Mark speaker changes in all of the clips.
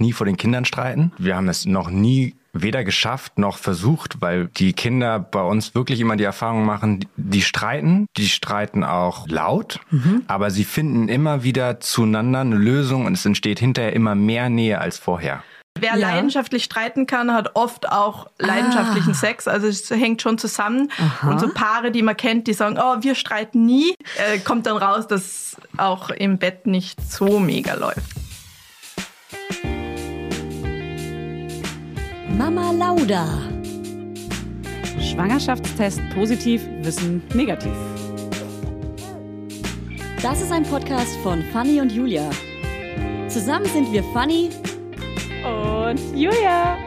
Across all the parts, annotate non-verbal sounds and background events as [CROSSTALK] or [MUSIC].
Speaker 1: nie vor den Kindern streiten. Wir haben es noch nie weder geschafft noch versucht, weil die Kinder bei uns wirklich immer die Erfahrung machen, die streiten, die streiten auch laut, mhm. aber sie finden immer wieder zueinander eine Lösung und es entsteht hinterher immer mehr Nähe als vorher.
Speaker 2: Wer ja. leidenschaftlich streiten kann, hat oft auch leidenschaftlichen ah. Sex. Also es hängt schon zusammen. Aha. Und so Paare, die man kennt, die sagen, oh, wir streiten nie, äh, kommt dann raus, dass auch im Bett nicht so mega läuft.
Speaker 3: Mama Lauda.
Speaker 4: Schwangerschaftstest positiv, Wissen negativ.
Speaker 3: Das ist ein Podcast von Fanny und Julia. Zusammen sind wir Fanny
Speaker 4: und Julia.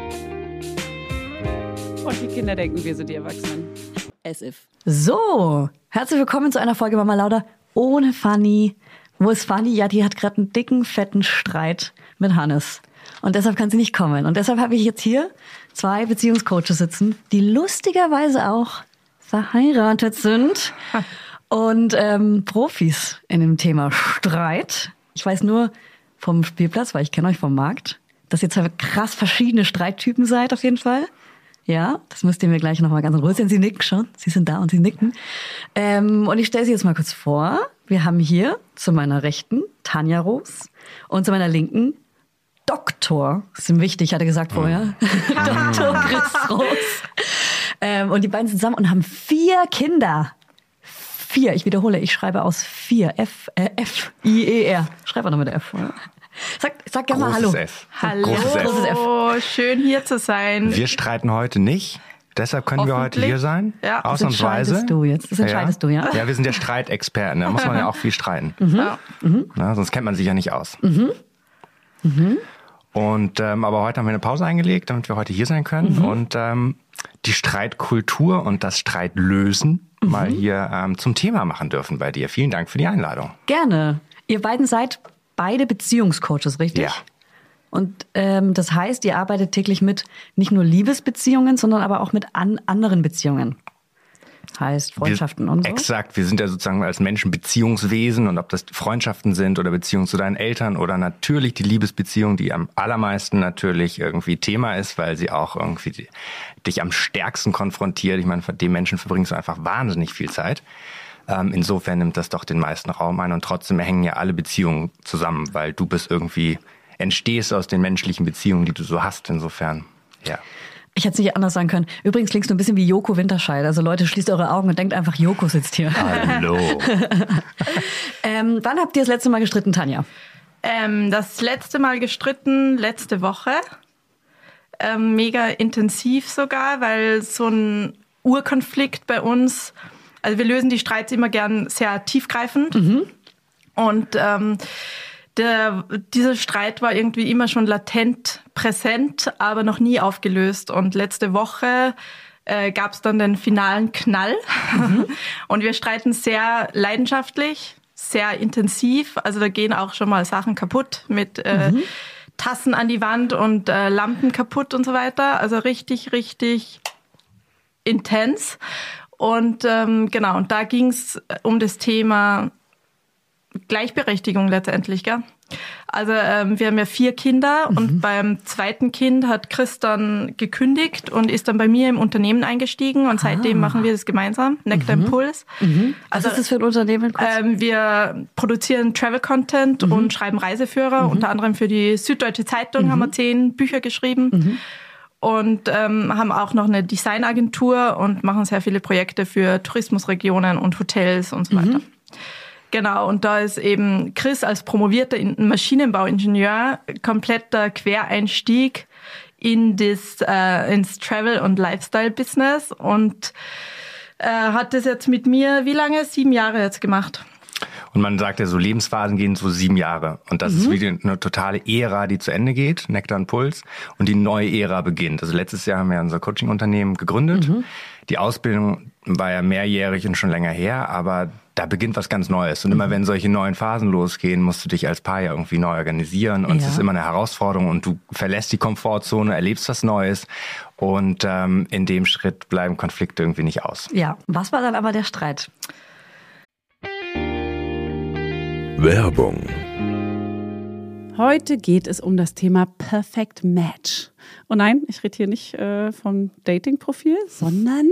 Speaker 4: Und die Kinder denken, wir sind die Erwachsenen.
Speaker 3: As if.
Speaker 5: So, herzlich willkommen zu einer Folge Mama Lauda ohne Fanny. Wo ist Fanny? Ja, die hat gerade einen dicken, fetten Streit mit Hannes. Und deshalb kann sie nicht kommen. Und deshalb habe ich jetzt hier zwei Beziehungscoaches sitzen, die lustigerweise auch verheiratet sind und ähm, Profis in dem Thema Streit. Ich weiß nur vom Spielplatz, weil ich kenne euch vom Markt, dass ihr zwei krass verschiedene Streittypen seid auf jeden Fall. Ja, das müsst ihr mir gleich nochmal ganz in Ruhe sehen. Sie nicken schon. Sie sind da und sie nicken. Ähm, und ich stelle sie jetzt mal kurz vor. Wir haben hier zu meiner Rechten Tanja Roos und zu meiner Linken Doktor, das ist wichtig, hat er gesagt vorher. [LAUGHS] Doktor [LAUGHS] Chris Roos. Ähm, und die beiden sind zusammen und haben vier Kinder. Vier, ich wiederhole, ich schreibe aus vier. F, äh, F, I, E, R. Schreib mal noch mit F. Sag, sag gerne mal Hallo.
Speaker 1: F.
Speaker 2: Hallo. Großes F. Großes F. Schön hier zu sein.
Speaker 1: Wir streiten heute nicht. Deshalb können wir heute hier sein. Ja. Ausnahmsweise.
Speaker 5: Das entscheidest du jetzt. Das entscheidest
Speaker 1: ja.
Speaker 5: du, ja?
Speaker 1: Ja, wir sind ja Streitexperten. Da muss man ja auch viel streiten. [LAUGHS] Mhm. Ja. Mhm. Na, sonst kennt man sich ja nicht aus. Mhm. Mhm. Und ähm, aber heute haben wir eine Pause eingelegt, damit wir heute hier sein können mhm. und ähm, die Streitkultur und das Streitlösen mhm. mal hier ähm, zum Thema machen dürfen bei dir. Vielen Dank für die Einladung.
Speaker 5: Gerne. Ihr beiden seid beide Beziehungscoaches, richtig?
Speaker 1: Ja.
Speaker 5: Und ähm, das heißt, ihr arbeitet täglich mit nicht nur Liebesbeziehungen, sondern aber auch mit an anderen Beziehungen heißt Freundschaften
Speaker 1: wir,
Speaker 5: und so.
Speaker 1: Exakt, wir sind ja sozusagen als Menschen Beziehungswesen und ob das Freundschaften sind oder Beziehungen zu deinen Eltern oder natürlich die Liebesbeziehung, die am allermeisten natürlich irgendwie Thema ist, weil sie auch irgendwie dich am stärksten konfrontiert. Ich meine, dem Menschen verbringst du einfach wahnsinnig viel Zeit. Ähm, insofern nimmt das doch den meisten Raum ein und trotzdem hängen ja alle Beziehungen zusammen, weil du bist irgendwie entstehst aus den menschlichen Beziehungen, die du so hast. Insofern, ja.
Speaker 5: Ich hätte es nicht anders sagen können. Übrigens klingst du ein bisschen wie Joko Winterscheid. Also Leute, schließt eure Augen und denkt einfach, Joko sitzt hier.
Speaker 1: Hallo. [LAUGHS]
Speaker 5: ähm, wann habt ihr das letzte Mal gestritten, Tanja?
Speaker 2: Ähm, das letzte Mal gestritten letzte Woche. Ähm, mega intensiv sogar, weil so ein Urkonflikt bei uns, also wir lösen die Streits immer gern sehr tiefgreifend. Mhm. Und ähm, der, dieser Streit war irgendwie immer schon latent präsent, aber noch nie aufgelöst. Und letzte Woche äh, gab es dann den finalen Knall. Mhm. [LAUGHS] Und wir streiten sehr leidenschaftlich, sehr intensiv. Also da gehen auch schon mal Sachen kaputt mit äh, mhm. Tassen an die Wand und äh, Lampen kaputt und so weiter. Also richtig, richtig intens. Und ähm, genau, und da ging es um das Thema Gleichberechtigung letztendlich, gell? Also ähm, wir haben ja vier Kinder mhm. und beim zweiten Kind hat Chris dann gekündigt und ist dann bei mir im Unternehmen eingestiegen und seitdem ah. machen wir das gemeinsam, Nectar mhm. Impuls.
Speaker 5: Mhm. Was also, ist das für ein Unternehmen?
Speaker 2: Ähm, wir produzieren Travel Content mhm. und schreiben Reiseführer, mhm. unter anderem für die Süddeutsche Zeitung haben wir mhm. zehn Bücher geschrieben und ähm, haben auch noch eine Designagentur und machen sehr viele Projekte für Tourismusregionen und Hotels und so weiter. Genau, und da ist eben Chris als promovierter Maschinenbauingenieur kompletter Quereinstieg in das, äh, ins Travel- und Lifestyle-Business und äh, hat das jetzt mit mir, wie lange? Sieben Jahre jetzt gemacht.
Speaker 1: Und man sagt ja so, Lebensphasen gehen so sieben Jahre. Und das mhm. ist wieder eine totale Ära, die zu Ende geht, Nektar und Puls, und die neue Ära beginnt. Also letztes Jahr haben wir unser Coaching-Unternehmen gegründet. Mhm. Die Ausbildung war ja mehrjährig und schon länger her, aber da beginnt was ganz Neues. Und immer mhm. wenn solche neuen Phasen losgehen, musst du dich als Paar ja irgendwie neu organisieren. Und ja. es ist immer eine Herausforderung und du verlässt die Komfortzone, erlebst was Neues. Und ähm, in dem Schritt bleiben Konflikte irgendwie nicht aus.
Speaker 5: Ja, was war dann aber der Streit?
Speaker 6: Werbung
Speaker 4: Heute geht es um das Thema Perfect Match. Und nein, ich rede hier nicht äh, vom Dating-Profil, sondern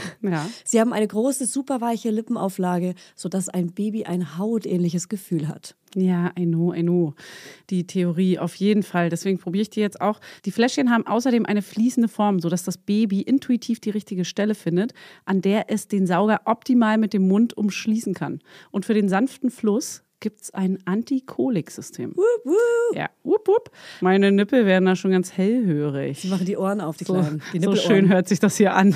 Speaker 4: Ja.
Speaker 5: Sie haben eine große, superweiche Lippenauflage, sodass ein Baby ein hautähnliches Gefühl hat.
Speaker 4: Ja, I know, I know. Die Theorie auf jeden Fall. Deswegen probiere ich die jetzt auch. Die Fläschchen haben außerdem eine fließende Form, sodass das Baby intuitiv die richtige Stelle findet, an der es den Sauger optimal mit dem Mund umschließen kann. Und für den sanften Fluss gibt es ein Antikoliksystem.
Speaker 5: Wup, wup.
Speaker 4: Ja, wup, wup. Meine Nippel werden da schon ganz hellhörig.
Speaker 5: Die machen die Ohren auf, die
Speaker 4: So,
Speaker 5: Kleinen. Die
Speaker 4: so schön hört sich das hier an.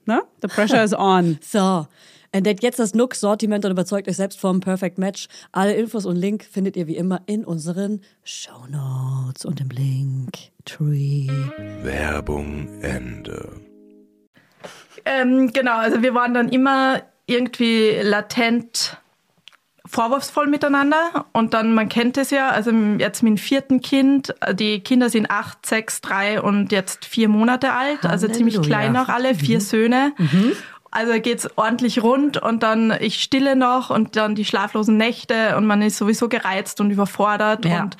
Speaker 4: Ne? The pressure is on. [LAUGHS]
Speaker 5: So, entdeckt jetzt das Nook-Sortiment und überzeugt euch selbst vom Perfect Match. Alle Infos und Link findet ihr wie immer in unseren Shownotes und im Link Tree.
Speaker 6: Werbung Ende.
Speaker 2: Ähm, genau, also wir waren dann immer irgendwie latent vorwurfsvoll miteinander und dann, man kennt es ja, also jetzt mit dem vierten Kind, die Kinder sind acht, sechs, drei und jetzt vier Monate alt, also ziemlich
Speaker 5: Halleluja.
Speaker 2: klein noch alle, vier Söhne. Also geht's ordentlich rund und dann ich stille noch und dann die schlaflosen Nächte und man ist sowieso gereizt und überfordert
Speaker 5: Ja.
Speaker 2: und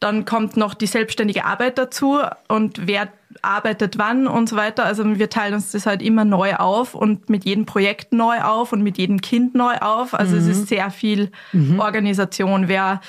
Speaker 2: dann kommt noch die selbstständige Arbeit dazu und wer arbeitet wann und so weiter. Also wir teilen uns das halt immer neu auf und mit jedem Projekt neu auf und mit jedem Kind neu auf. Also es ist sehr viel Organisation. Wer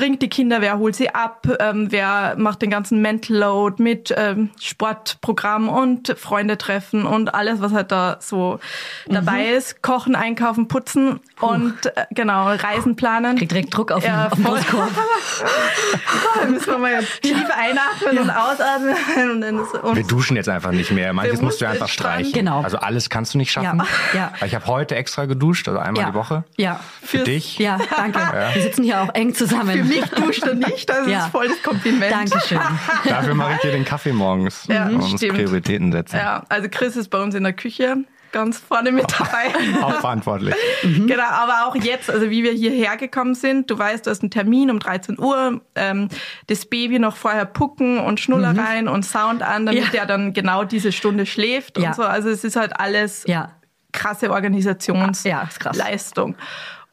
Speaker 2: bringt die Kinder, wer holt sie ab, ähm, wer macht den ganzen Mental Load mit ähm, Sportprogramm und Freunde treffen und alles, was halt da so dabei ist. Kochen, einkaufen, putzen und äh, genau, Reisen planen.
Speaker 5: Kriegt direkt Druck auf,
Speaker 2: Ja,
Speaker 5: den, auf den. [LAUGHS]
Speaker 2: Da müssen wir mal [LAUGHS] tief einatmen und ausatmen. [LAUGHS] Und dann ist, und
Speaker 1: Wir duschen jetzt einfach nicht mehr. Manches
Speaker 2: Wir
Speaker 1: musst du einfach streichen.
Speaker 5: Genau.
Speaker 1: Also alles kannst du nicht schaffen.
Speaker 5: Ja, ja.
Speaker 1: Ich habe heute extra geduscht, also einmal
Speaker 5: Ja.
Speaker 1: die Woche.
Speaker 5: Ja.
Speaker 1: Für
Speaker 2: Fürs-
Speaker 1: dich.
Speaker 5: Ja, danke. Wir sitzen hier auch eng zusammen.
Speaker 2: Mich duscht er nicht, das
Speaker 5: Ja.
Speaker 2: ist voll das Kompliment.
Speaker 5: Dankeschön.
Speaker 1: Dafür mache ich dir den Kaffee morgens.
Speaker 2: Ja,
Speaker 1: und uns
Speaker 2: stimmt.
Speaker 1: Prioritäten setzen.
Speaker 2: Ja, also Chris ist bei uns in der Küche ganz vorne mit dabei. [LAUGHS]
Speaker 1: Auch verantwortlich.
Speaker 2: Genau, aber auch jetzt, also wie wir hierher gekommen sind, du weißt, du hast einen Termin um 13 Uhr, ähm, das Baby noch vorher pucken und Schnullereien und Sound an, damit
Speaker 5: Ja.
Speaker 2: der dann genau diese Stunde schläft
Speaker 5: Ja.
Speaker 2: und so. Also es ist halt alles
Speaker 5: Ja.
Speaker 2: krasse
Speaker 5: Ja, ist krass.
Speaker 2: Organisationsleistung.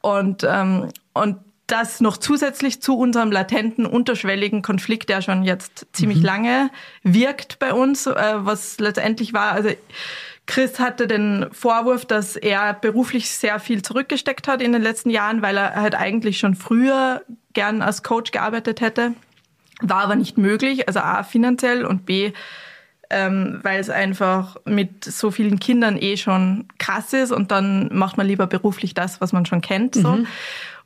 Speaker 2: Und, ähm, und das noch zusätzlich zu unserem latenten, unterschwelligen Konflikt, der schon jetzt ziemlich lange wirkt bei uns, äh, was letztendlich war, also Chris hatte den Vorwurf, dass er beruflich sehr viel zurückgesteckt hat in den letzten Jahren, weil er halt eigentlich schon früher gern als Coach gearbeitet hätte. War aber nicht möglich, also A finanziell und B ähm, weil es einfach mit so vielen Kindern eh schon krass ist und dann macht man lieber beruflich das, was man schon kennt, so,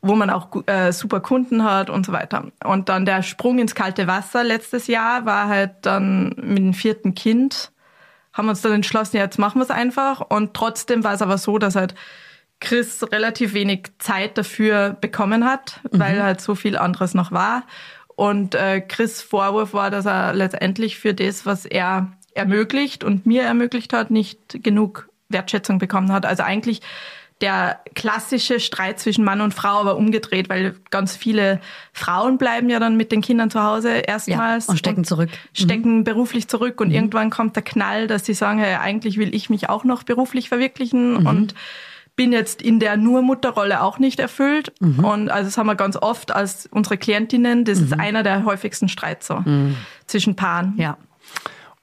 Speaker 2: wo man auch äh, super Kunden hat und so weiter. Und dann der Sprung ins kalte Wasser letztes Jahr war halt dann mit dem vierten Kind, haben wir uns dann entschlossen, ja, jetzt machen wir es einfach. Und trotzdem war es aber so, dass halt Chris relativ wenig Zeit dafür bekommen hat, weil halt so viel anderes noch war. Und äh, Chris Vorwurf war, dass er letztendlich für das, was er ermöglicht und mir ermöglicht hat, nicht genug Wertschätzung bekommen hat. Also eigentlich der klassische Streit zwischen Mann und Frau, aber umgedreht, weil ganz viele Frauen bleiben ja dann mit den Kindern zu Hause erstmals.
Speaker 5: Ja, und stecken zurück.
Speaker 2: Stecken mhm. beruflich zurück und mhm. irgendwann kommt der Knall, dass sie sagen, hey, eigentlich will ich mich auch noch beruflich verwirklichen mhm. und bin jetzt in der nur Mutterrolle auch nicht erfüllt. Mhm. Und also das haben wir ganz oft als unsere Klientinnen, das ist mhm. einer der häufigsten Streits so mhm. zwischen Paaren.
Speaker 5: Ja.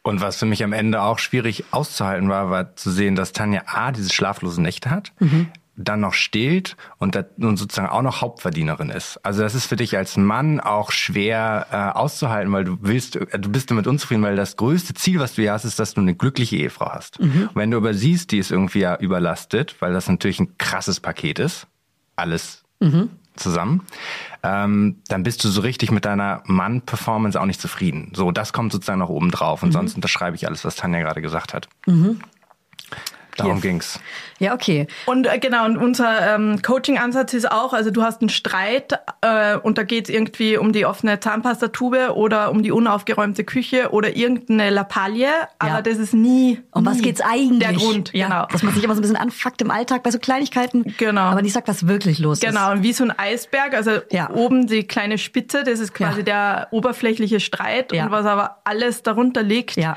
Speaker 1: Und was für mich am Ende auch schwierig auszuhalten war, war zu sehen, dass Tanja A, diese schlaflosen Nächte hat, mhm. dann noch stillt und, da, und sozusagen auch noch Hauptverdienerin ist. Also das ist für dich als Mann auch schwer äh, auszuhalten, weil du willst, äh, du bist damit unzufrieden, weil das größte Ziel, was du hier hast, ist, dass du eine glückliche Ehefrau hast. Mhm. Und wenn du aber siehst, die ist irgendwie ja überlastet, weil das natürlich ein krasses Paket ist, alles mhm zusammen, ähm, dann bist du so richtig mit deiner Mann-Performance auch nicht zufrieden. So, das kommt sozusagen noch oben drauf. Und mhm. sonst unterschreibe ich alles, was Tanja gerade gesagt hat. Mhm. Darum yes. ging's.
Speaker 5: Ja, okay.
Speaker 2: Und äh, genau, und unser ähm, Coaching-Ansatz ist auch, also du hast einen Streit äh, und da geht's irgendwie um die offene Zahnpastatube oder um die unaufgeräumte Küche oder irgendeine Lappalie, aber ja. das ist nie,
Speaker 5: Um was geht's eigentlich?
Speaker 2: Der Grund,
Speaker 5: ja. genau. Dass man sich immer so ein bisschen anfuckt im Alltag bei so Kleinigkeiten, genau. aber nicht sagt, was wirklich los
Speaker 2: genau. ist. Genau, und wie so ein Eisberg, also ja. oben die kleine Spitze, das ist quasi ja. der oberflächliche Streit und was aber alles darunter liegt, ja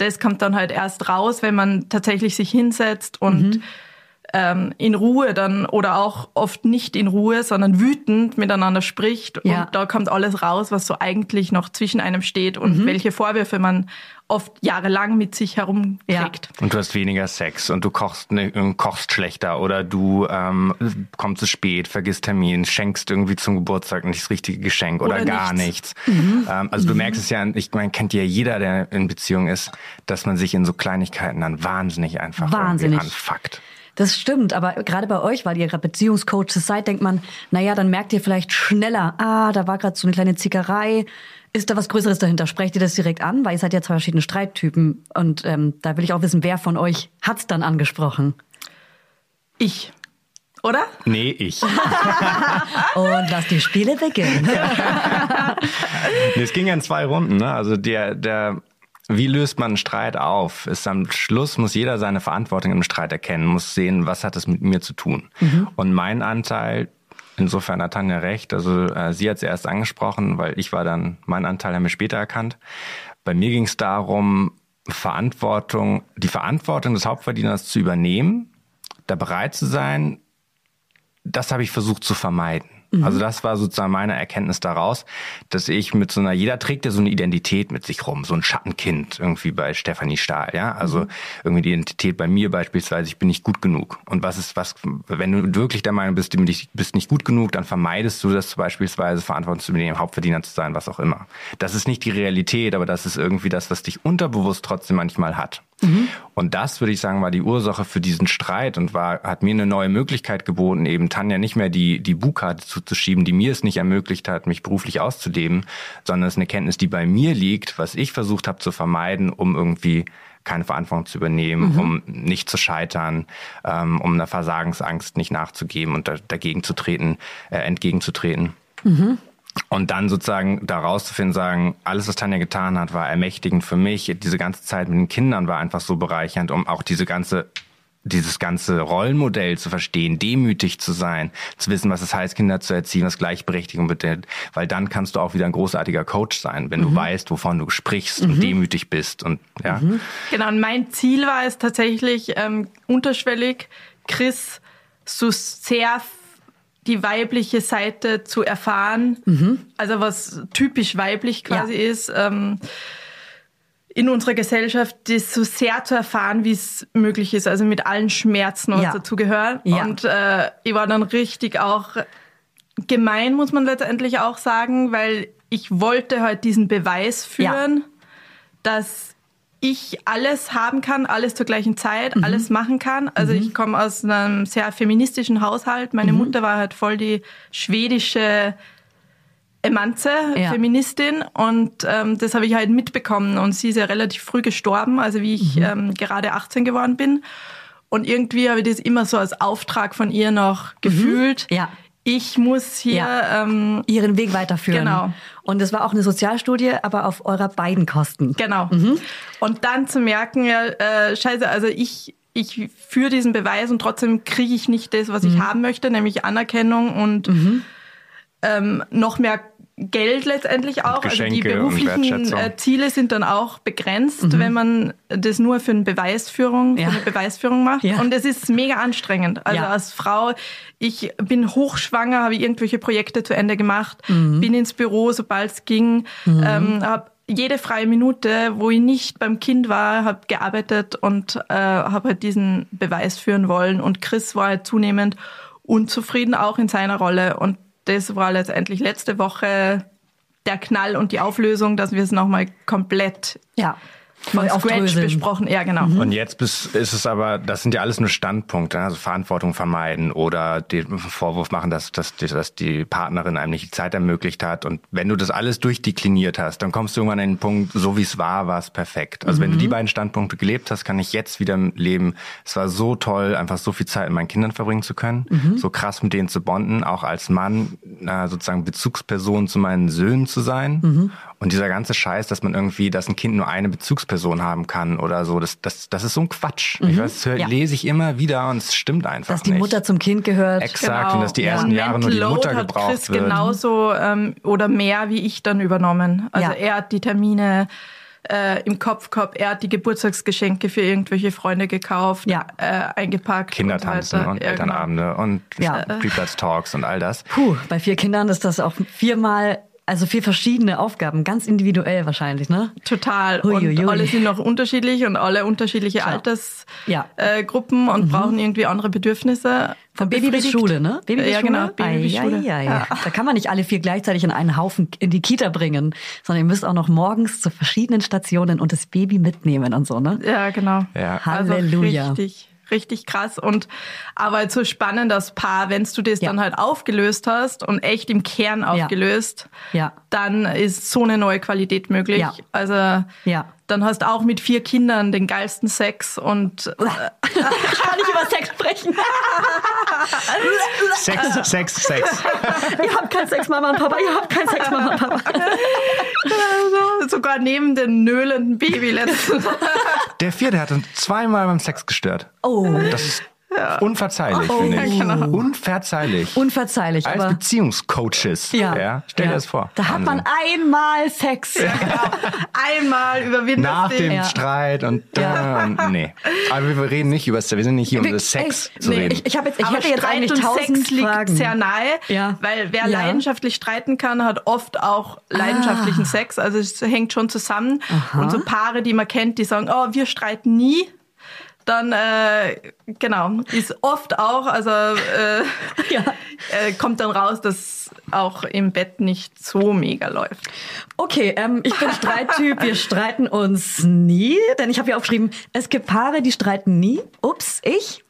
Speaker 2: das kommt dann halt erst raus, wenn man tatsächlich sich hinsetzt und mhm. ähm, in Ruhe dann oder auch oft nicht in Ruhe, sondern wütend miteinander spricht. Ja. Und da kommt alles raus, was so eigentlich noch zwischen einem steht und mhm. welche Vorwürfe man oft jahrelang mit sich herumträgt. Ja.
Speaker 1: Und du hast weniger Sex und du kochst, ne, kochst schlechter oder du ähm, kommst zu spät, vergisst Termin, schenkst irgendwie zum Geburtstag nicht das richtige Geschenk oder, oder gar nichts. nichts. Mhm. Ähm, also du mhm. merkst es ja, ich meine, kennt ja jeder, der in Beziehung ist, dass man sich in so Kleinigkeiten dann wahnsinnig einfach wahnsinnig. anfuckt.
Speaker 5: Das stimmt, aber gerade bei euch, weil ihr gerade Beziehungscoaches seid, denkt man, naja, dann merkt ihr vielleicht schneller, ah, da war gerade so eine kleine Zickerei, ist da was Größeres dahinter? Sprecht ihr das direkt an? Weil ihr seid ja zwei verschiedene Streittypen. Und ähm, da will ich auch wissen, wer von euch hat's dann angesprochen?
Speaker 2: Ich. Oder?
Speaker 1: Nee, ich. [LAUGHS]
Speaker 5: Und lass die Spiele beginnen. [LAUGHS]
Speaker 1: nee, es ging ja in zwei Runden. Ne? Also der, der, wie löst man einen Streit auf? Ist am Schluss muss jeder seine Verantwortung im Streit erkennen, muss sehen, was hat es mit mir zu tun. Mhm. Und mein Anteil Insofern hat Tanja recht. Also äh, sie hat es erst angesprochen, weil ich war dann, mein Anteil haben wir später erkannt. Bei mir ging es darum, Verantwortung, die Verantwortung des Hauptverdieners zu übernehmen, da bereit zu sein, das habe ich versucht zu vermeiden. Mhm. Also das war sozusagen meine Erkenntnis daraus, dass ich mit so einer, jeder trägt ja so eine Identität mit sich rum, so ein Schattenkind irgendwie bei Stefanie Stahl, ja. Also mhm. irgendwie die Identität bei mir beispielsweise, ich bin nicht gut genug. Und was ist, was, wenn du wirklich der Meinung bist, du bist nicht gut genug, dann vermeidest du das beispielsweise, Verantwortung zu übernehmen, Hauptverdiener zu sein, was auch immer. Das ist nicht die Realität, aber das ist irgendwie das, was dich unterbewusst trotzdem manchmal hat. Mhm. Und das, würde ich sagen, war die Ursache für diesen Streit und war, hat mir eine neue Möglichkeit geboten, eben Tanja nicht mehr die, die Bukarte zuzuschieben, die mir es nicht ermöglicht hat, mich beruflich auszuleben, sondern es ist eine Kenntnis, die bei mir liegt, was ich versucht habe zu vermeiden, um irgendwie keine Verantwortung zu übernehmen, mhm. um nicht zu scheitern, ähm, um einer Versagensangst nicht nachzugeben und da, dagegen zu treten, äh, entgegenzutreten. Mhm. Und dann sozusagen da rauszufinden, sagen, alles, was Tanja getan hat, war ermächtigend für mich. Diese ganze Zeit mit den Kindern war einfach so bereichernd, um auch diese ganze dieses ganze Rollenmodell zu verstehen, demütig zu sein, zu wissen, was es heißt, Kinder zu erziehen, was Gleichberechtigung bedeutet, weil dann kannst du auch wieder ein großartiger Coach sein, wenn mhm. du weißt, wovon du sprichst mhm. und demütig bist und ja. Mhm.
Speaker 2: Genau. Und mein Ziel war es tatsächlich ähm, unterschwellig, Chris so sehr die weibliche Seite zu erfahren, mhm. also was typisch weiblich quasi ja. ist, ähm, in unserer Gesellschaft, das so sehr zu erfahren, wie es möglich ist, also mit allen Schmerzen, was ja. dazu gehört. Ja. Und äh, ich war dann richtig auch gemein, muss man letztendlich auch sagen, weil ich wollte halt diesen Beweis führen, dass ich alles haben kann, alles zur gleichen Zeit, mhm. alles machen kann. Also mhm. ich komme aus einem sehr feministischen Haushalt. Meine mhm. Mutter war halt voll die schwedische Emanze, ja. Feministin und ähm, das habe ich halt mitbekommen und sie ist ja relativ früh gestorben, also wie ich mhm. ähm, gerade 18 geworden bin. Und irgendwie habe ich das immer so als Auftrag von ihr noch mhm. gefühlt.
Speaker 5: Ja
Speaker 2: ich muss hier ja,
Speaker 5: ähm, ihren Weg weiterführen.
Speaker 2: Genau.
Speaker 5: Und es war auch eine Sozialstudie, aber auf eurer beiden Kosten.
Speaker 2: Genau. Mhm. Und dann zu merken, ja, äh, scheiße, also ich ich führe diesen Beweis und trotzdem kriege ich nicht das, was ich
Speaker 5: Mhm.
Speaker 2: haben möchte, nämlich Anerkennung und ähm, noch mehr Geld letztendlich auch. also die
Speaker 1: Geschenke und
Speaker 2: beruflichen äh, Ziele sind dann auch begrenzt, wenn man das nur für eine Beweisführung,
Speaker 5: Mhm. Ja.
Speaker 2: für eine Beweisführung macht.
Speaker 5: Ja.
Speaker 2: Und es ist mega anstrengend. Also
Speaker 5: Ja.
Speaker 2: als Frau, ich bin hochschwanger, habe irgendwelche Projekte zu Ende gemacht,
Speaker 5: Mhm.
Speaker 2: bin ins Büro, sobald es ging, ähm, habe jede freie Minute, wo ich nicht beim Kind war, habe gearbeitet und äh, habe halt diesen Beweis führen wollen. Und Chris war halt zunehmend unzufrieden auch in seiner Rolle. Und das war letztendlich letzte Woche der Knall und die Auflösung, dass wir es nochmal komplett
Speaker 5: Ja.
Speaker 2: Von Scratch besprochen. Ja, genau.
Speaker 1: Und jetzt ist es aber, das sind ja alles nur Standpunkte, also Verantwortung vermeiden oder den Vorwurf machen, dass, dass, die- dass die Partnerin einem nicht die Zeit ermöglicht hat. Und wenn du das alles durchdekliniert hast, dann kommst du irgendwann an den Punkt, so wie es war, war es perfekt. Also wenn du die beiden Standpunkte gelebt hast, kann ich jetzt wieder leben. Es war so toll, einfach so viel Zeit mit meinen Kindern verbringen zu können, so krass mit denen zu bonden, auch als Mann äh, sozusagen Bezugsperson zu meinen Söhnen zu sein. Und dieser ganze Scheiß, dass man irgendwie, dass ein Kind nur eine Bezugsperson haben kann oder so, das, das, das ist so ein Quatsch. Ich weiß, das
Speaker 5: Ja.
Speaker 1: lese ich immer wieder und es stimmt einfach
Speaker 5: Dass die
Speaker 1: nicht.
Speaker 5: Mutter zum Kind gehört.
Speaker 1: Exakt, und dass die ersten
Speaker 2: Und
Speaker 1: Jahre nur die Mutter
Speaker 2: hat
Speaker 1: gebraucht
Speaker 2: Chris
Speaker 1: wird.
Speaker 2: genauso ähm, oder mehr wie ich dann übernommen. Also
Speaker 5: Ja.
Speaker 2: er hat die Termine äh, im Kopf gehabt, er hat die Geburtstagsgeschenke für irgendwelche Freunde gekauft,
Speaker 5: Ja.
Speaker 2: äh, eingepackt.
Speaker 1: Kindertanzen
Speaker 2: und,
Speaker 1: und
Speaker 2: Ja, genau.
Speaker 1: Elternabende und
Speaker 5: Ja.
Speaker 1: Spielplatztalks und all das.
Speaker 5: Puh, bei vier Kindern ist das auch viermal, also vier verschiedene Aufgaben, ganz individuell wahrscheinlich, ne?
Speaker 2: Total.
Speaker 5: Huiuiui.
Speaker 2: Und alle sind noch unterschiedlich und alle unterschiedliche Altersgruppen
Speaker 5: Ja. Mhm.
Speaker 2: äh, und brauchen irgendwie andere Bedürfnisse.
Speaker 5: Von Baby bis. Schule, ne? Baby bis
Speaker 2: ja,
Speaker 5: Schule?
Speaker 2: genau. Baby bis Schule. Ja.
Speaker 5: Da kann man nicht alle vier gleichzeitig in einen Haufen in die Kita bringen, sondern ihr müsst auch noch morgens zu verschiedenen Stationen und das Baby mitnehmen und so, ne?
Speaker 2: Ja, genau.
Speaker 1: Ja.
Speaker 5: Halleluja.
Speaker 2: Also richtig, richtig krass. Und aber halt so spannend das Paar, wenn du das
Speaker 5: Ja.
Speaker 2: dann halt aufgelöst hast und echt im Kern aufgelöst,
Speaker 5: Ja.
Speaker 2: dann ist so eine neue Qualität möglich.
Speaker 5: Ja.
Speaker 2: Also
Speaker 5: Ja.
Speaker 2: Dann hast auch mit vier Kindern den geilsten Sex und äh,
Speaker 5: Kann ich über Sex sprechen? [LAUGHS]
Speaker 1: Sex, Sex, Sex. [LAUGHS]
Speaker 5: ihr habt keinen Sex, Mama und Papa, ihr habt keinen Sex, Mama und Papa.
Speaker 2: also, sogar neben dem nöhlenden Baby letztens.
Speaker 1: Der vierte hat uns zweimal beim Sex gestört.
Speaker 5: Oh,
Speaker 1: Das ist unverzeihlich, finde ich.
Speaker 2: genau.
Speaker 1: Unverzeihlich.
Speaker 5: unverzeihlich,
Speaker 1: Als
Speaker 5: aber
Speaker 1: Beziehungscoaches.
Speaker 5: ja.
Speaker 1: Stell dir
Speaker 5: ja.
Speaker 1: das vor.
Speaker 5: Da hat man
Speaker 1: Wahnsinn.
Speaker 5: einmal Sex.
Speaker 2: Einmal überwindest
Speaker 1: Nach dem
Speaker 5: Ja.
Speaker 1: Streit und, da und nee. Aber wir reden nicht über das, wir sind nicht hier, um über Sex
Speaker 5: Ey,
Speaker 1: zu
Speaker 5: nee,
Speaker 1: reden.
Speaker 5: Ich, ich, hab jetzt, ich
Speaker 2: Aber
Speaker 5: hätte jetzt
Speaker 2: Streit
Speaker 5: eigentlich
Speaker 2: und
Speaker 5: tausend
Speaker 2: Sex liegt
Speaker 5: Fragen.
Speaker 2: sehr nahe,
Speaker 5: Ja.
Speaker 2: weil wer
Speaker 5: Ja.
Speaker 2: leidenschaftlich streiten kann, hat oft auch leidenschaftlichen Sex. Also es hängt schon zusammen. Und so Paare, die man kennt, die sagen, oh, wir streiten nie. Dann, äh, genau, ist oft auch, also äh, [LAUGHS]
Speaker 5: Ja.
Speaker 2: äh, kommt dann raus, dass auch im Bett nicht so mega läuft.
Speaker 5: Okay, ähm, ich bin Streittyp. Wir [LAUGHS] streiten uns nie, denn ich habe ja aufgeschrieben, es gibt Paare, die streiten nie. Ups, ich.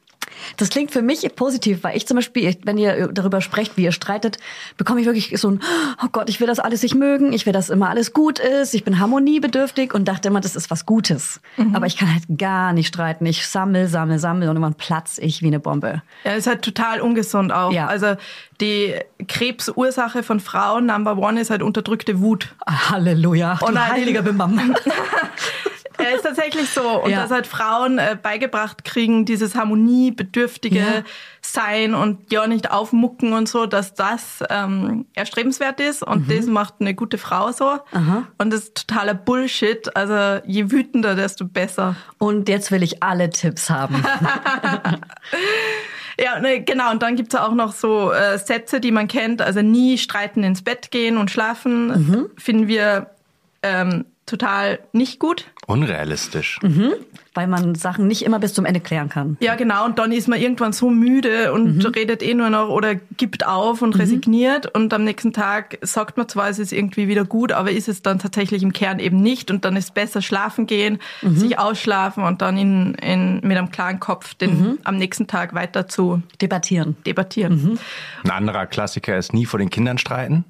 Speaker 5: Das klingt für mich positiv, weil ich zum Beispiel, wenn ihr darüber sprecht, wie ihr streitet, bekomme ich wirklich so ein, oh Gott, ich will das alles nicht mögen, ich will, dass immer alles gut ist, ich bin harmoniebedürftig und dachte immer, das ist was Gutes. Aber ich kann halt gar nicht streiten. Ich sammel, sammel, sammel und irgendwann platz ich wie eine Bombe.
Speaker 2: Ja, ist halt total ungesund auch.
Speaker 5: Ja.
Speaker 2: Also die Krebsursache von Frauen, Number One, ist halt unterdrückte Wut.
Speaker 5: Halleluja. Du
Speaker 2: Oh
Speaker 5: heiliger Bimam. [LAUGHS]
Speaker 2: Ja, ist tatsächlich so. Und
Speaker 5: Ja.
Speaker 2: dass halt Frauen äh, beigebracht kriegen, dieses harmoniebedürftige
Speaker 5: Ja.
Speaker 2: Sein und ja nicht aufmucken und so, dass das ähm, erstrebenswert ist. Und
Speaker 5: Mhm.
Speaker 2: das macht eine gute Frau so. Und das ist totaler Bullshit. Also je wütender, desto besser.
Speaker 5: Und jetzt will ich alle Tipps haben. [LAUGHS]
Speaker 2: Ja, ne, genau. Und dann gibt's ja auch noch so äh, Sätze, die man kennt. Also nie streiten ins Bett gehen und schlafen.
Speaker 5: Mhm.
Speaker 2: Finden wir ähm, total nicht gut.
Speaker 1: Unrealistisch.
Speaker 5: weil man Sachen nicht immer bis zum Ende klären kann.
Speaker 2: Ja, genau. Und dann ist man irgendwann so müde und
Speaker 5: Mhm.
Speaker 2: redet eh nur noch oder gibt auf und resigniert. Und am nächsten Tag sagt man zwar, es ist irgendwie wieder gut, aber ist es dann tatsächlich im Kern eben nicht. Und dann ist besser schlafen gehen,
Speaker 5: Mhm.
Speaker 2: sich ausschlafen und dann in, in, mit einem klaren Kopf den
Speaker 5: Mhm.
Speaker 2: am nächsten Tag weiter zu
Speaker 5: Debattieren.
Speaker 2: debattieren.
Speaker 5: Mhm.
Speaker 1: Ein anderer Klassiker ist nie vor den Kindern streiten.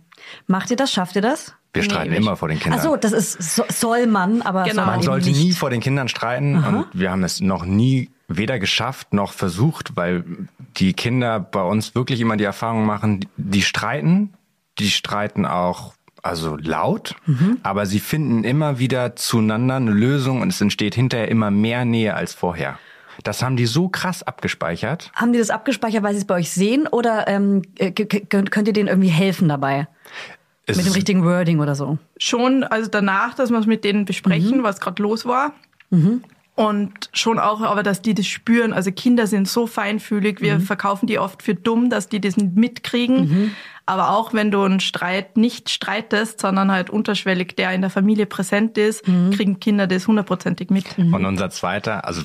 Speaker 5: Macht ihr das? Schafft ihr das?
Speaker 1: Wir streiten
Speaker 2: nicht.
Speaker 1: immer vor den Kindern.
Speaker 5: Ach so, das ist so, soll man, aber
Speaker 2: Genau.
Speaker 5: soll man,
Speaker 1: Man sollte
Speaker 5: nicht.
Speaker 1: nie vor den Kindern streiten und wir haben es noch nie weder geschafft noch versucht, weil die Kinder bei uns wirklich immer die Erfahrung machen, die streiten, die streiten auch also laut, aber sie finden immer wieder zueinander eine Lösung und es entsteht hinterher immer mehr Nähe als vorher. Das haben die so krass abgespeichert.
Speaker 5: Haben die das abgespeichert, weil sie es bei euch sehen oder ähm, äh, könnt ihr denen irgendwie helfen dabei?
Speaker 1: Es
Speaker 5: Mit dem richtigen Wording oder so?
Speaker 2: Schon, also danach, dass wir es mit denen besprechen, was gerade los war. Und schon auch, aber dass die das spüren. Also Kinder sind so feinfühlig. Wir verkaufen die oft für dumm, dass die das nicht mitkriegen. Aber auch wenn du einen Streit nicht streitest, sondern halt unterschwellig der in der Familie präsent ist, kriegen Kinder das hundertprozentig mit.
Speaker 1: Und unser zweiter, also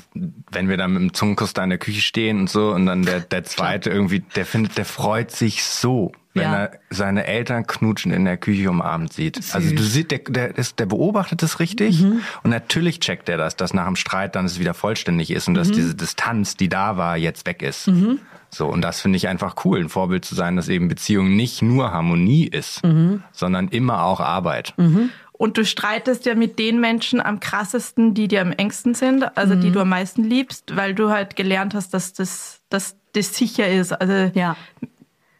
Speaker 1: wenn wir dann mit dem Zungenkuss da in der Küche stehen und so, und dann der, der zweite irgendwie, der findet, der freut sich so, wenn
Speaker 5: Ja.
Speaker 1: er seine Eltern knutschen in der Küche um Abend sieht. Also du siehst, der, der, ist, der beobachtet es richtig
Speaker 5: Mhm.
Speaker 1: und natürlich checkt er das, dass nach dem Streit dann es wieder vollständig ist und
Speaker 5: Mhm.
Speaker 1: dass diese Distanz, die da war, jetzt weg ist. So, und das finde ich einfach cool, ein Vorbild zu sein, dass eben Beziehung nicht nur Harmonie ist,
Speaker 5: Mhm.
Speaker 1: sondern immer auch Arbeit.
Speaker 2: Und du streitest ja mit den Menschen am krassesten, die dir am engsten sind, also die du am meisten liebst, weil du halt gelernt hast, dass das, dass das sicher ist. Also
Speaker 5: Ja.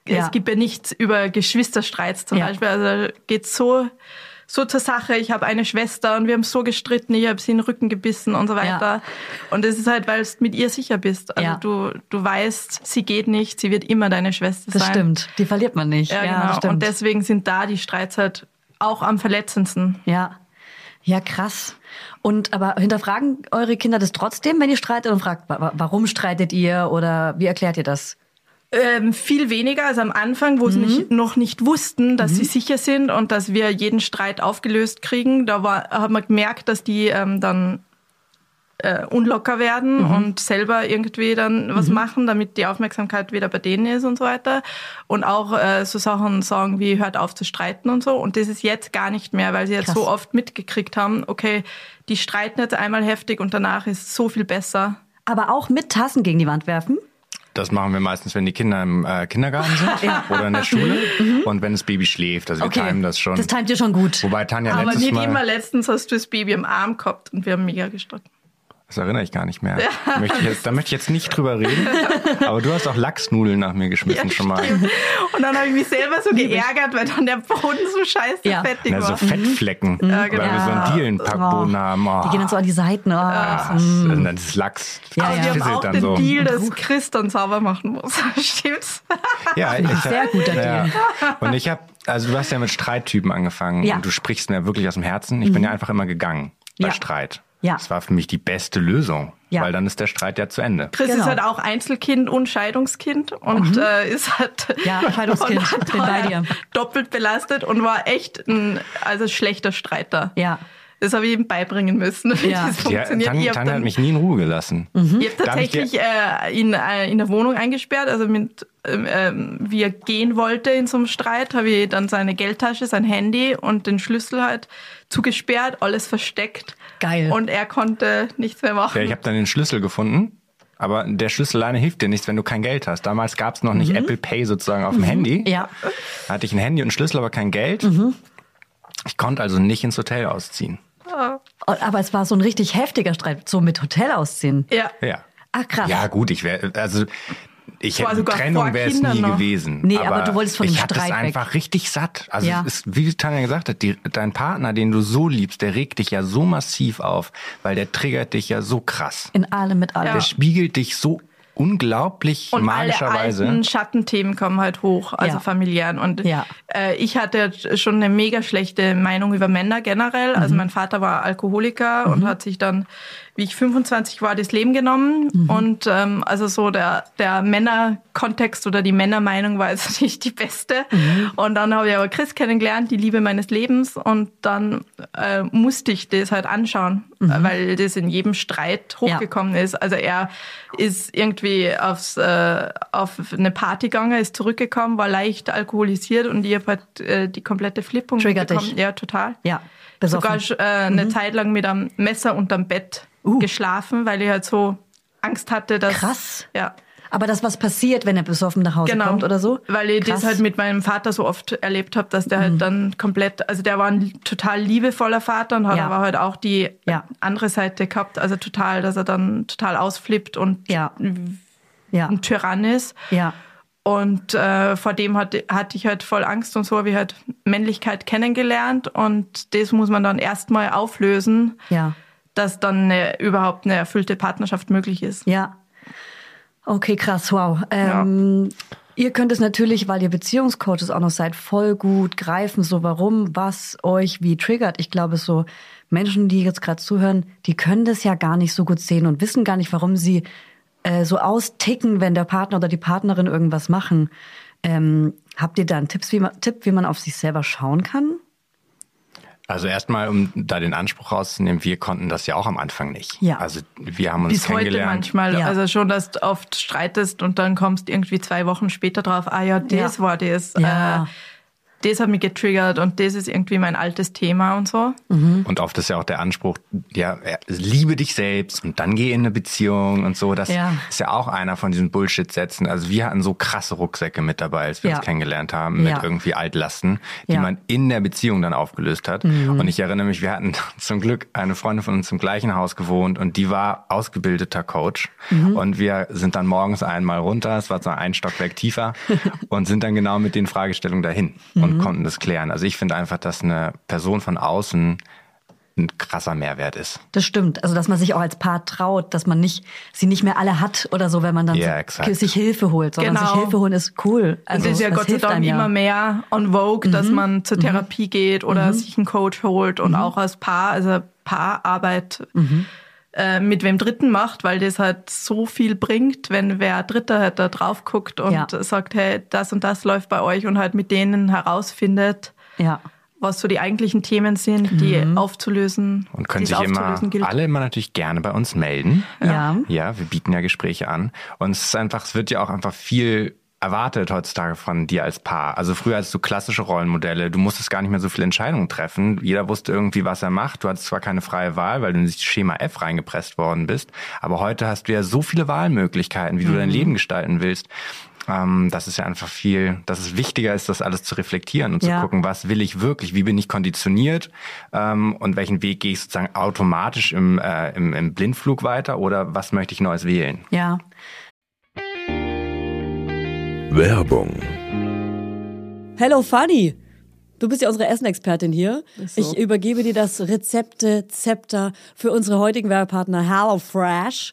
Speaker 2: Es
Speaker 5: Ja.
Speaker 2: gibt ja nichts über Geschwisterstreits zum
Speaker 5: Ja.
Speaker 2: Beispiel. Also geht so so zur Sache. Ich habe eine Schwester und wir haben so gestritten. Ich habe sie in den Rücken gebissen und so weiter. Und das ist halt, weil du mit ihr sicher bist. Also
Speaker 5: Ja.
Speaker 2: du du weißt, sie geht nicht. Sie wird immer deine Schwester
Speaker 5: Das
Speaker 2: sein.
Speaker 5: stimmt. Die verliert man nicht.
Speaker 2: Ja,
Speaker 5: Ja,
Speaker 2: genau.
Speaker 5: das.
Speaker 2: Und deswegen sind da die Streits halt auch am verletzendsten.
Speaker 5: Ja. Ja, krass. Und aber hinterfragen eure Kinder das trotzdem, wenn ihr streitet und fragt, wa- wa- warum streitet ihr oder wie erklärt ihr das?
Speaker 2: Ähm, viel weniger als am Anfang, wo sie nicht, noch nicht wussten, dass sie sicher sind und dass wir jeden Streit aufgelöst kriegen. Da war, haben wir gemerkt, dass die ähm, dann äh, unlocker werden und selber irgendwie dann was machen, damit die Aufmerksamkeit wieder bei denen ist und so weiter. Und auch äh, so Sachen sagen wie hört auf zu streiten und so. Und das ist jetzt gar nicht mehr, weil sie jetzt
Speaker 5: Krass.
Speaker 2: so oft mitgekriegt haben, okay, die streiten jetzt einmal heftig und danach ist es so viel besser.
Speaker 5: Aber auch mit Tassen gegen die Wand werfen?
Speaker 1: Das machen wir meistens, wenn die Kinder im äh, Kindergarten sind [LAUGHS] oder in der Schule und wenn das Baby schläft. Also wir timen das schon.
Speaker 5: Das timet ihr schon gut.
Speaker 1: Wobei Tanja
Speaker 2: Aber
Speaker 1: letztes
Speaker 2: nicht
Speaker 1: Mal,
Speaker 2: immer. Letztens hast du das Baby im Arm gehabt und wir haben mega gestritten.
Speaker 1: Das erinnere ich gar nicht mehr. Möchte ich jetzt, da möchte ich jetzt nicht drüber reden. Aber du hast auch Lachsnudeln nach mir geschmissen schon mal.
Speaker 2: Und dann habe ich mich selber so geärgert, weil dann der Boden so scheiße
Speaker 5: Ja.
Speaker 2: fettig
Speaker 1: Na, so
Speaker 2: war.
Speaker 1: Fettflecken,
Speaker 2: Ja, genau.
Speaker 1: weil wir so einen Dielenpackboden
Speaker 5: Oh.
Speaker 1: haben. Oh.
Speaker 5: Die gehen dann so an die Seiten. Oh.
Speaker 1: Ah, Und dann ist Lachs.
Speaker 5: Ja,
Speaker 2: Aber
Speaker 5: ja.
Speaker 2: wir haben auch den
Speaker 1: so.
Speaker 2: Deal, dass Chris dann sauber machen muss. [LAUGHS] Stimmt's?
Speaker 1: Ja, ich,
Speaker 5: Sehr guter Deal.
Speaker 1: Und ich habe, also du hast ja mit Streittypen angefangen
Speaker 5: Ja. Mhm.
Speaker 1: und du sprichst mir wirklich aus dem Herzen. Ich bin ja einfach immer gegangen bei
Speaker 5: Ja.
Speaker 1: Streit.
Speaker 5: Ja.
Speaker 1: Das war für mich die beste Lösung,
Speaker 5: Ja.
Speaker 1: weil dann ist der Streit ja zu Ende.
Speaker 2: Chris
Speaker 5: Genau.
Speaker 2: ist halt auch Einzelkind und Scheidungskind und äh, ist halt
Speaker 5: Ja, [LAUGHS] Scheidungskind.
Speaker 2: und hat
Speaker 5: Bin bei dir.
Speaker 2: doppelt belastet und war echt ein also schlechter Streiter.
Speaker 5: Ja.
Speaker 2: Das habe ich ihm beibringen müssen, [LAUGHS] wie
Speaker 5: Ja.
Speaker 2: das
Speaker 1: Ja,
Speaker 2: funktioniert. Hab
Speaker 1: Tanja
Speaker 2: dann-
Speaker 1: hat mich nie in Ruhe gelassen.
Speaker 2: Ich habe
Speaker 1: Darf ich
Speaker 2: tatsächlich äh, ihn äh, in der Wohnung eingesperrt, also mit, ähm, ähm, wie er gehen wollte in so einem Streit, habe ich dann seine Geldtasche, sein Handy und den Schlüssel halt zugesperrt, alles versteckt.
Speaker 5: Geil.
Speaker 2: Und er konnte nichts mehr machen.
Speaker 1: Ja, ich habe dann den Schlüssel gefunden. Aber der Schlüssel alleine hilft dir nichts, wenn du kein Geld hast. Damals gab es noch nicht Apple Pay sozusagen auf dem Handy.
Speaker 5: Mhm. Ja.
Speaker 1: Da hatte ich ein Handy und einen Schlüssel, aber kein Geld.
Speaker 5: Mhm.
Speaker 1: Ich konnte also nicht ins Hotel ausziehen.
Speaker 5: Und- Aber es war so ein richtig heftiger Streit, so mit Hotel ausziehen.
Speaker 2: ja.
Speaker 1: Ja.
Speaker 5: Ah, krass.
Speaker 1: Ja, gut, ich wäre, also ich hätte
Speaker 2: sogar
Speaker 1: Trennung wäre es nie
Speaker 2: noch.
Speaker 1: gewesen.
Speaker 5: Nee, aber du wolltest von dem
Speaker 1: ich hatte es
Speaker 5: Streit weg.
Speaker 1: einfach richtig satt. Also
Speaker 5: Ja.
Speaker 1: es ist, wie Tanja gesagt hat, die, dein Partner, den du so liebst, der regt dich ja so massiv auf, weil der triggert dich ja so krass.
Speaker 5: In allem mit allem.
Speaker 1: Der spiegelt dich so unglaublich
Speaker 2: Und alle
Speaker 1: magischerweise.
Speaker 2: alten Schattenthemen kommen halt hoch, also
Speaker 5: Ja.
Speaker 2: familiären. Und
Speaker 5: Ja.
Speaker 2: äh, ich hatte schon eine mega schlechte Meinung über Männer generell. Also
Speaker 5: Mhm.
Speaker 2: mein Vater war Alkoholiker und hat sich dann, wie ich 25 war, das Leben genommen.
Speaker 5: Mhm.
Speaker 2: Und ähm, also so der, der Männerkontext oder die Männermeinung war jetzt [LAUGHS] nicht die beste.
Speaker 5: Mhm.
Speaker 2: Und dann habe ich aber Chris kennengelernt, die Liebe meines Lebens. Und dann äh, musste ich das halt anschauen,
Speaker 5: Mhm.
Speaker 2: weil das in jedem Streit hochgekommen ist. Also er ist irgendwie aufs, äh, auf eine Party gegangen, ist zurückgekommen, war leicht alkoholisiert und ich habe halt äh, die komplette Flippung
Speaker 5: Triggert
Speaker 2: bekommen.
Speaker 5: dich.
Speaker 2: Ja, total.
Speaker 5: Ja, besoffen.
Speaker 2: Sogar äh, eine Zeit lang mit einem Messer unterm Bett
Speaker 5: Uh.
Speaker 2: geschlafen, weil ich halt so Angst hatte, dass...
Speaker 5: Krass.
Speaker 2: Ja.
Speaker 5: Aber das, was passiert, wenn er besoffen nach Hause
Speaker 2: Genau,
Speaker 5: kommt oder so?
Speaker 2: weil ich
Speaker 5: Krass.
Speaker 2: das halt mit meinem Vater so oft erlebt habe, dass der halt dann komplett, also der war ein total liebevoller Vater und hat
Speaker 5: Ja.
Speaker 2: aber halt auch die
Speaker 5: Ja.
Speaker 2: andere Seite gehabt, also total, dass er dann total ausflippt und.
Speaker 5: Ja.
Speaker 2: ein Tyrann ist.
Speaker 5: Ja.
Speaker 2: Und äh, vor dem hatte, hatte ich halt voll Angst und so habe ich halt Männlichkeit kennengelernt und das muss man dann erstmal auflösen,
Speaker 5: Ja.
Speaker 2: Dass dann eine, überhaupt eine erfüllte Partnerschaft möglich ist.
Speaker 5: Ja. Okay, krass, wow. Ähm, Ihr könnt es natürlich, weil ihr Beziehungscoaches auch noch seid, voll gut greifen, so warum, was euch wie triggert. Ich glaube, so Menschen, die jetzt gerade zuhören, die können das ja gar nicht so gut sehen und wissen gar nicht, warum sie äh, so austicken, wenn der Partner oder die Partnerin irgendwas machen. Ähm, habt ihr da einen Tipps, wie man, Tipp, wie man auf sich selber schauen kann?
Speaker 1: Also erstmal, um da den Anspruch rauszunehmen, wir konnten das ja auch am Anfang nicht.
Speaker 5: Ja.
Speaker 1: Also wir haben uns
Speaker 2: Bis heute
Speaker 1: kennengelernt.
Speaker 2: manchmal.
Speaker 5: Ja.
Speaker 2: Also schon, dass du oft streitest und dann kommst irgendwie zwei Wochen später drauf, ah ja, das
Speaker 5: Ja.
Speaker 2: war das.
Speaker 5: Ja.
Speaker 2: Äh, das hat mich getriggert und das ist irgendwie mein altes Thema und so.
Speaker 1: Und oft ist ja auch der Anspruch, ja, liebe dich selbst und dann geh in eine Beziehung und so. Das
Speaker 5: Ja.
Speaker 1: ist ja auch einer von diesen Bullshit-Sätzen. Also wir hatten so krasse Rucksäcke mit dabei, als wir
Speaker 5: Ja.
Speaker 1: uns kennengelernt haben, mit
Speaker 5: Ja.
Speaker 1: irgendwie Altlasten, die
Speaker 5: Ja. Mhm.
Speaker 1: man in der Beziehung dann aufgelöst hat. Und ich erinnere mich, wir hatten [LAUGHS] zum Glück eine Freundin von uns im gleichen Haus gewohnt und die war ausgebildeter Coach.
Speaker 5: Mhm.
Speaker 1: Und wir sind dann morgens einmal runter, es war so ein Stockwerk tiefer [LAUGHS] und sind dann genau mit den Fragestellungen dahin
Speaker 5: Mhm.
Speaker 1: Und konnten das klären. Also ich finde einfach, dass eine Person von außen ein krasser Mehrwert ist.
Speaker 5: Das stimmt. Also, dass man sich auch als Paar traut, dass man nicht, sie nicht mehr alle hat oder so, wenn man dann
Speaker 1: Ja,
Speaker 5: so, sich Hilfe holt, sondern
Speaker 2: Genau.
Speaker 5: sich Hilfe holen ist cool. Also,
Speaker 2: das ist ja Gott sei
Speaker 5: hilft
Speaker 2: Dank
Speaker 5: ja. Mhm.
Speaker 2: immer mehr on Vogue, dass man zur Therapie geht oder sich einen Coach holt
Speaker 5: Mhm.
Speaker 2: und auch als Paar, also Paararbeit äh, mit wem Dritten macht, weil das halt so viel bringt, wenn wer Dritter halt da drauf guckt und
Speaker 5: Ja.
Speaker 2: sagt, hey, das und das läuft bei euch und halt mit denen herausfindet,
Speaker 5: Ja.
Speaker 2: was so die eigentlichen Themen sind, die
Speaker 5: Mhm.
Speaker 2: aufzulösen.
Speaker 1: Und können sich immer
Speaker 2: aufzulösen gilt.
Speaker 1: alle immer natürlich gerne bei uns melden.
Speaker 5: Ja.
Speaker 1: Ja, wir bieten ja Gespräche an. Und es ist einfach, es wird ja auch einfach viel erwartet heutzutage von dir als Paar. Also früher hattest du klassische Rollenmodelle, du musstest gar nicht mehr so viele Entscheidungen treffen. Jeder wusste irgendwie, was er macht. Du hattest zwar keine freie Wahl, weil du in das Schema F reingepresst worden bist, aber heute hast du ja so viele Wahlmöglichkeiten, wie du
Speaker 5: Mhm.
Speaker 1: dein Leben gestalten willst. Ähm, das ist ja einfach viel, dass es wichtiger ist, das alles zu reflektieren und
Speaker 5: Ja.
Speaker 1: zu gucken, was will ich wirklich, wie bin ich konditioniert ähm, und welchen Weg gehe ich sozusagen automatisch im, äh, im, im Blindflug weiter oder was möchte ich Neues wählen.
Speaker 5: Ja.
Speaker 6: Werbung.
Speaker 7: Hello Fanny! Du bist ja unsere Essenexpertin hier.
Speaker 4: So.
Speaker 7: Ich übergebe dir das Rezepte-Zepter für unsere heutigen Werbepartner HelloFresh.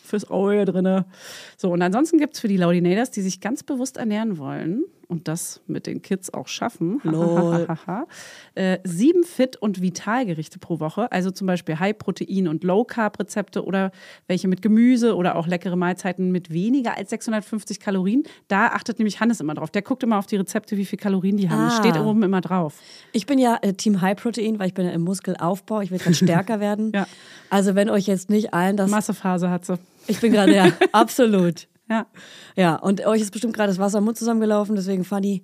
Speaker 4: Fürs Auge drinne. So, und ansonsten gibt es für die Laudinators, die sich ganz bewusst ernähren wollen und das mit den Kids auch schaffen, [LAUGHS] [LAUGHS] äh, sieben Fit- und Vitalgerichte pro Woche. Also zum Beispiel High-Protein- und Low-Carb-Rezepte oder welche mit Gemüse oder auch leckere Mahlzeiten mit weniger als 650 Kalorien. Da achtet nämlich Hannes immer drauf. Der guckt immer auf die Rezepte, wie viel Kalorien die haben. Das
Speaker 7: Ah.
Speaker 4: steht oben immer drauf.
Speaker 7: Ich bin ja äh, Team High Protein, weil ich bin ja im Muskelaufbau. Ich will gerade [LAUGHS] stärker werden.
Speaker 4: Ja.
Speaker 7: Also wenn euch jetzt nicht allen das...
Speaker 4: Massephase hat sie.
Speaker 7: Ich bin gerade, ja, [LAUGHS] absolut.
Speaker 4: Ja.
Speaker 7: Ja, und euch ist bestimmt gerade das Wasser im Mund zusammengelaufen, deswegen Fanny,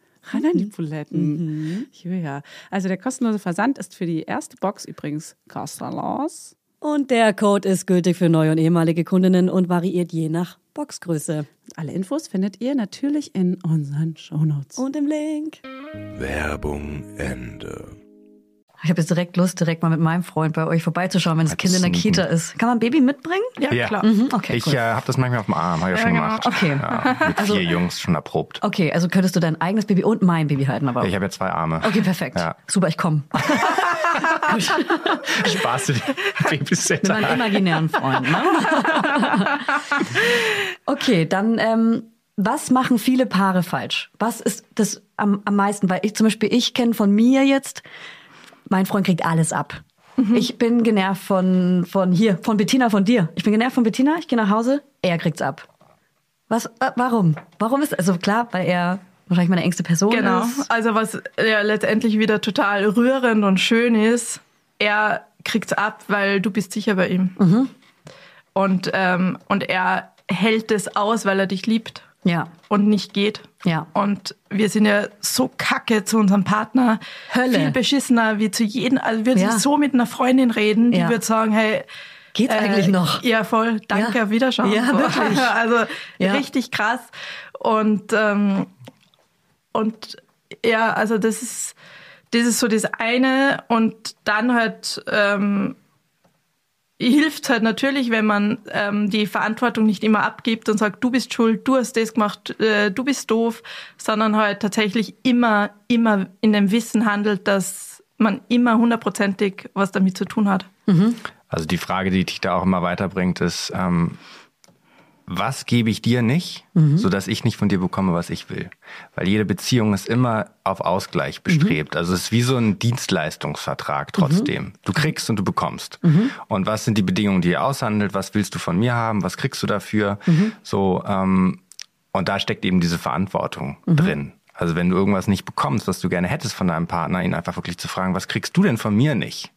Speaker 4: Ran an die Buletten. Julia. Also der kostenlose Versand ist für die erste Box übrigens kostenlos.
Speaker 7: Und der Code ist gültig für neue und ehemalige Kundinnen und variiert je nach Boxgröße.
Speaker 4: Alle Infos findet ihr natürlich in unseren Shownotes.
Speaker 7: Und im Link.
Speaker 6: Werbung Ende.
Speaker 5: Ich habe jetzt direkt Lust, direkt mal mit meinem Freund bei euch vorbeizuschauen, wenn das
Speaker 1: Mal
Speaker 5: Kind in der. Kita ist. Kann man ein Baby mitbringen?
Speaker 2: Ja,
Speaker 1: Ja.
Speaker 2: klar.
Speaker 5: Mhm, okay,
Speaker 1: Ich
Speaker 5: cool.
Speaker 1: äh, habe das manchmal auf dem Arm, habe ich ja schon
Speaker 2: genau.
Speaker 1: gemacht.
Speaker 5: Okay.
Speaker 1: Ja, mit [LAUGHS] vier Jungs schon erprobt.
Speaker 5: Okay, also könntest du dein eigenes Baby und mein Baby halten, aber.
Speaker 1: Ich habe ja zwei Arme.
Speaker 5: okay, perfekt.
Speaker 1: Ja.
Speaker 5: Super, ich komme. [LAUGHS]
Speaker 1: Spaß du die
Speaker 5: Mit [LAUGHS]
Speaker 1: Babysitter.
Speaker 5: meinem imaginären Freund. Ne? okay, dann ähm, was machen viele Paare falsch? Was ist das am, am meisten? Weil ich zum Beispiel, ich kenne von mir jetzt, mein Freund kriegt alles ab. Ich bin genervt von, von hier, von Bettina, von dir. Ich bin genervt von Bettina, ich gehe nach Hause, er kriegt's ab. Was, wa- warum? Warum ist, also klar, weil er wahrscheinlich meine engste Person
Speaker 2: Genau.
Speaker 5: ist.
Speaker 2: Also was ja letztendlich wieder total rührend und schön ist, er kriegt's ab, weil du bist sicher bei ihm.
Speaker 5: Mhm.
Speaker 2: Und, ähm, und er hält es aus, weil er dich liebt
Speaker 5: Ja,
Speaker 2: und nicht geht.
Speaker 5: Ja.
Speaker 2: Und wir sind ja so kacke zu unserem Partner.
Speaker 5: Hölle.
Speaker 2: Viel beschissener wie zu jedem. Also würde
Speaker 5: Ja.
Speaker 2: ich so mit einer Freundin reden, die
Speaker 5: Ja.
Speaker 2: würde sagen, hey,
Speaker 5: Geht's eigentlich noch?
Speaker 2: Ja, voll. Danke,
Speaker 5: Ja.
Speaker 2: auf Wiederschauen.
Speaker 5: Ja, wirklich. [LAUGHS]
Speaker 2: Also
Speaker 5: Ja.
Speaker 2: richtig krass. Und, ähm, und ja, also das ist, das ist so das eine. Und dann halt ähm, hilft halt natürlich, wenn man ähm, die Verantwortung nicht immer abgibt und sagt, du bist schuld, du hast das gemacht, äh, du bist doof, sondern halt tatsächlich immer, immer in dem Wissen handelt, dass man immer hundertprozentig was damit zu tun hat.
Speaker 1: Also die Frage, die dich da auch immer weiterbringt, ist, ähm, was gebe ich dir nicht, sodass ich nicht von dir bekomme, was ich will? Weil jede Beziehung ist immer auf Ausgleich bestrebt. Also es ist wie so ein Dienstleistungsvertrag trotzdem. Du kriegst und du bekommst. Und was sind die Bedingungen, die ihr aushandelt? Was willst du von mir haben? Was kriegst du dafür? So, ähm, und da steckt eben diese Verantwortung drin. Also wenn du irgendwas nicht bekommst, was du gerne hättest von deinem Partner, ihn einfach wirklich zu fragen, was kriegst du denn von mir nicht?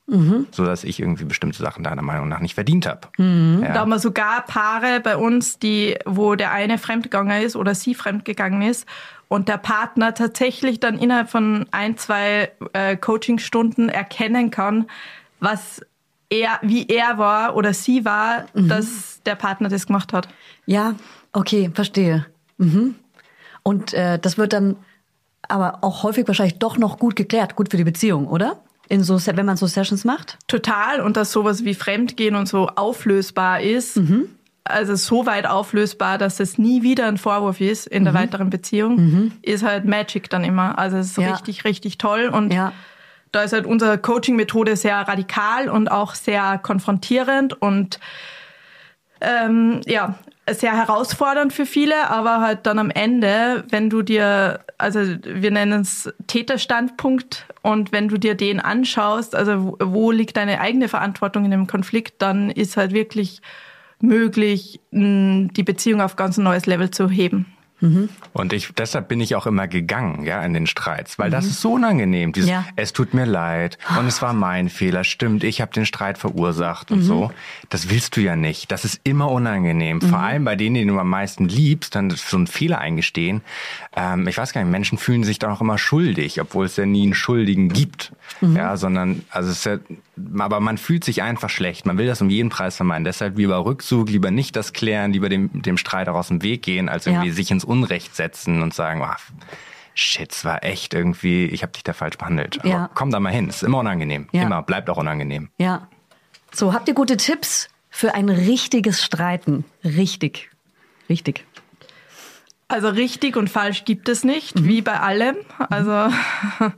Speaker 1: So dass ich irgendwie bestimmte Sachen deiner Meinung nach nicht verdient habe.
Speaker 2: Da haben wir sogar Paare bei uns, die, wo der eine fremdgegangen ist oder sie fremdgegangen ist und der Partner tatsächlich dann innerhalb von ein, zwei äh, Coachingstunden erkennen kann, was er, wie er war oder sie war, dass der Partner das gemacht hat.
Speaker 5: Ja, okay, verstehe. Mhm. Und äh, das wird dann aber auch häufig wahrscheinlich doch noch gut geklärt, gut für die Beziehung, oder? In so, wenn man so Sessions macht?
Speaker 2: Total und dass sowas wie Fremdgehen und so auflösbar ist. Also so weit auflösbar, dass es nie wieder ein Vorwurf ist in der weiteren Beziehung, ist halt Magic dann immer. Also es ist
Speaker 5: Ja.
Speaker 2: richtig, richtig toll und
Speaker 5: Ja.
Speaker 2: da ist halt unsere Coaching-Methode sehr radikal und auch sehr konfrontierend und ähm, ja, sehr herausfordernd für viele, aber halt dann am Ende, wenn du dir, also wir nennen es Täterstandpunkt und wenn du dir den anschaust, also wo, liegt deine eigene Verantwortung in dem Konflikt, dann ist halt wirklich möglich, die Beziehung auf ganz ein neues Level zu heben.
Speaker 1: Und ich, deshalb bin ich auch immer gegangen, ja, in den Streits, weil das ist so unangenehm. Dieses,
Speaker 5: Ja.
Speaker 1: es tut mir leid und es war mein Fehler, stimmt, ich habe den Streit verursacht und so. Das willst du ja nicht. Das ist immer unangenehm. Vor allem bei denen, die du am meisten liebst, dann so einen Fehler eingestehen. Ähm, ich weiß gar nicht, Menschen fühlen sich dann auch immer schuldig, obwohl es ja nie einen Schuldigen gibt. Ja, sondern, also es ist ja, aber man fühlt sich einfach schlecht. Man will das um jeden Preis vermeiden. Deshalb lieber Rückzug, lieber nicht das klären, lieber dem, dem Streit auch aus dem Weg gehen, als irgendwie
Speaker 5: Ja.
Speaker 1: sich ins Unrecht setzen und sagen, oh, shit, es war echt irgendwie, ich habe dich da falsch behandelt. Aber
Speaker 5: Ja.
Speaker 1: komm da mal hin, es ist immer unangenehm.
Speaker 5: Ja.
Speaker 1: Immer, bleibt auch unangenehm.
Speaker 5: Ja. So, habt ihr gute Tipps für ein richtiges Streiten? Richtig. Richtig.
Speaker 2: Also richtig und falsch gibt es nicht, wie bei allem. Also [LAUGHS]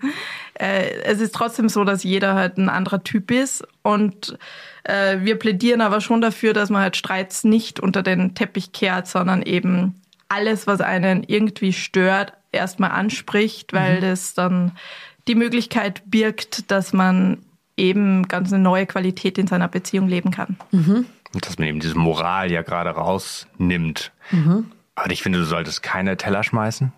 Speaker 2: äh, es ist trotzdem so, dass jeder halt ein anderer Typ ist. Und äh, wir plädieren aber schon dafür, dass man halt Streits nicht unter den Teppich kehrt, sondern eben alles, was einen irgendwie stört, erstmal anspricht, weil das dann die Möglichkeit birgt, dass man eben ganz eine neue Qualität in seiner Beziehung leben kann.
Speaker 1: Und dass man eben diese Moral ja gerade rausnimmt.
Speaker 5: Mhm.
Speaker 1: Aber ich finde, du solltest keine Teller schmeißen,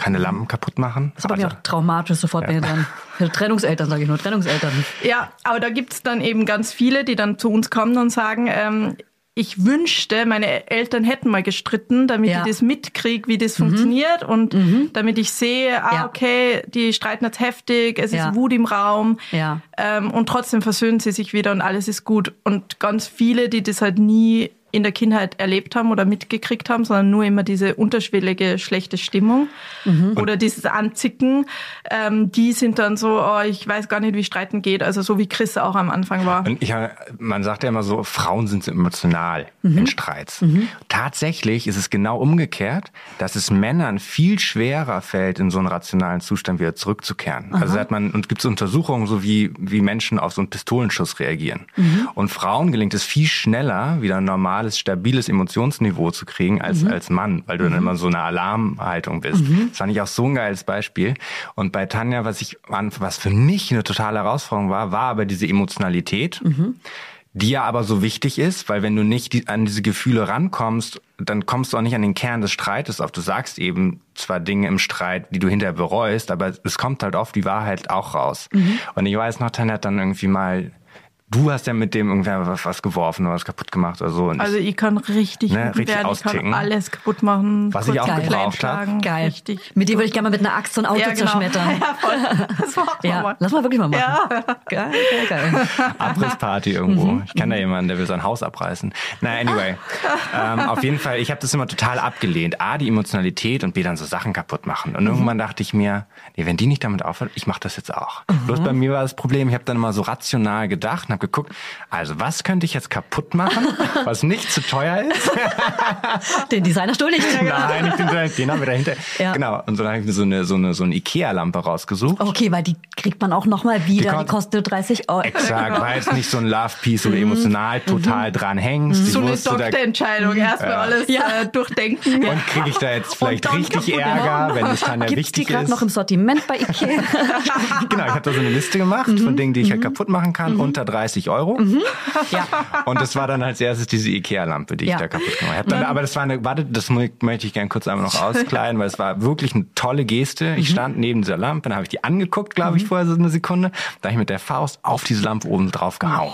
Speaker 1: keine Lampen kaputt machen.
Speaker 5: Das ist aber
Speaker 1: Also-
Speaker 5: mir auch traumatisch sofort ich dran. Trennungseltern, sage ich nur, Trennungseltern.
Speaker 2: Ja, aber da gibt's dann eben ganz viele, die dann zu uns kommen und sagen, ähm, ich wünschte, meine Eltern hätten mal gestritten, damit
Speaker 5: Ja.
Speaker 2: ich das mitkriege, wie das funktioniert und damit ich sehe, ah,
Speaker 5: Ja.
Speaker 2: okay, die streiten jetzt heftig, es
Speaker 5: Ja.
Speaker 2: ist Wut im Raum
Speaker 5: Ja.
Speaker 2: ähm, und trotzdem versöhnen sie sich wieder und alles ist gut. Und ganz viele, die das halt nie in der Kindheit erlebt haben oder mitgekriegt haben, sondern nur immer diese unterschwellige schlechte Stimmung oder dieses Anzicken, ähm, die sind dann so, oh, ich weiß gar nicht, wie Streiten geht. Also so wie Chris auch am Anfang war.
Speaker 1: Und ich, man sagt ja immer so, Frauen sind so emotional
Speaker 5: Mhm.
Speaker 1: in Streits. Tatsächlich ist es genau umgekehrt, dass es Männern viel schwerer fällt, in so einen rationalen Zustand wieder zurückzukehren. Also hat man, und gibt es Untersuchungen, so wie, wie Menschen auf so einen Pistolenschuss reagieren.
Speaker 5: Mhm.
Speaker 1: Und Frauen gelingt es viel schneller, wieder ein normales, stabiles Emotionsniveau zu kriegen
Speaker 5: Mhm.
Speaker 1: als, als Mann, weil du dann immer so eine Alarmhaltung bist. Das fand ich auch so ein geiles Beispiel. Und bei Tanja, was ich, was für mich eine totale Herausforderung war, war aber diese Emotionalität die ja aber so wichtig ist, weil wenn du nicht die, an diese Gefühle rankommst, dann kommst du auch nicht an den Kern des Streites auf. Du sagst eben zwar Dinge im Streit, die du hinterher bereust, aber es kommt halt oft die Wahrheit auch raus. Und ich weiß noch, Tanja hat dann irgendwie mal, du hast ja mit dem irgendwer was, was geworfen oder was kaputt gemacht oder so. Und
Speaker 2: Also ich kann richtig,
Speaker 1: Ne, richtig
Speaker 2: werden, ich
Speaker 1: austicken.
Speaker 2: kann alles kaputt machen.
Speaker 1: Was ich auch gebraucht hab.
Speaker 2: schlagen,
Speaker 5: Geil.
Speaker 2: Richtig.
Speaker 5: Mit dir würde ich gerne mal mit einer Axt so ein Auto
Speaker 2: Ja, genau.
Speaker 5: zerschmettern. [LAUGHS]
Speaker 2: Ja, voll. Das machen
Speaker 5: Ja,
Speaker 2: mal.
Speaker 5: lass mal wirklich mal machen.
Speaker 2: Ja.
Speaker 5: Geil, geil, geil. [LAUGHS]
Speaker 1: Abrissparty irgendwo. Ich kenne da jemanden, der will sein Haus abreißen. Na, anyway. [LAUGHS] ähm, auf jeden Fall, ich habe das immer total abgelehnt. A, die Emotionalität und B, dann so Sachen kaputt machen. Und irgendwann dachte ich mir, nee, wenn die nicht damit aufhört, ich mache das jetzt auch. Bloß bei mir war das Problem, ich habe dann immer so rational gedacht und habe geguckt, also was könnte ich jetzt kaputt machen, [LAUGHS] was nicht zu teuer ist? [LAUGHS]
Speaker 5: Den Designerstuhl nicht.
Speaker 1: Nein, ich bin so, den haben wir dahinter.
Speaker 5: Ja.
Speaker 1: Genau. Und so dann habe ich mir so eine, so eine, so eine Ikea-Lampe rausgesucht.
Speaker 5: Okay, weil die kriegt man auch nochmal wieder. Die,
Speaker 1: kon-
Speaker 5: kostet 30 Euro.
Speaker 1: Exakt, war jetzt nicht so ein Love-Piece, wo du emotional total dran hängst. Ich
Speaker 2: So eine Doktorentscheidung. Erstmal alles
Speaker 5: Ja.
Speaker 2: äh, durchdenken.
Speaker 1: Und kriege ich da jetzt vielleicht richtig Ärger, wenn es dann ja
Speaker 5: Gibt's die
Speaker 1: wichtig
Speaker 5: gerade
Speaker 1: ist?
Speaker 5: noch im Sortiment bei Ikea? [LAUGHS]
Speaker 1: genau, ich habe da so eine Liste gemacht
Speaker 5: Mhm.
Speaker 1: von Dingen, die ich halt kaputt machen kann, unter 30 Euro. [LAUGHS]
Speaker 5: ja.
Speaker 1: Und das war dann als erstes diese Ikea-Lampe, die
Speaker 5: Ja.
Speaker 1: ich da kaputt gemacht habe. Dann, aber das war eine, warte, das mö- möchte ich gerne kurz einmal noch [LAUGHS] auskleiden, weil es war wirklich eine tolle Geste.
Speaker 5: Mhm.
Speaker 1: Ich stand neben dieser Lampe, dann habe ich die angeguckt, glaube ich, vorher so eine Sekunde. Da habe ich mit der Faust auf diese Lampe oben drauf gehauen.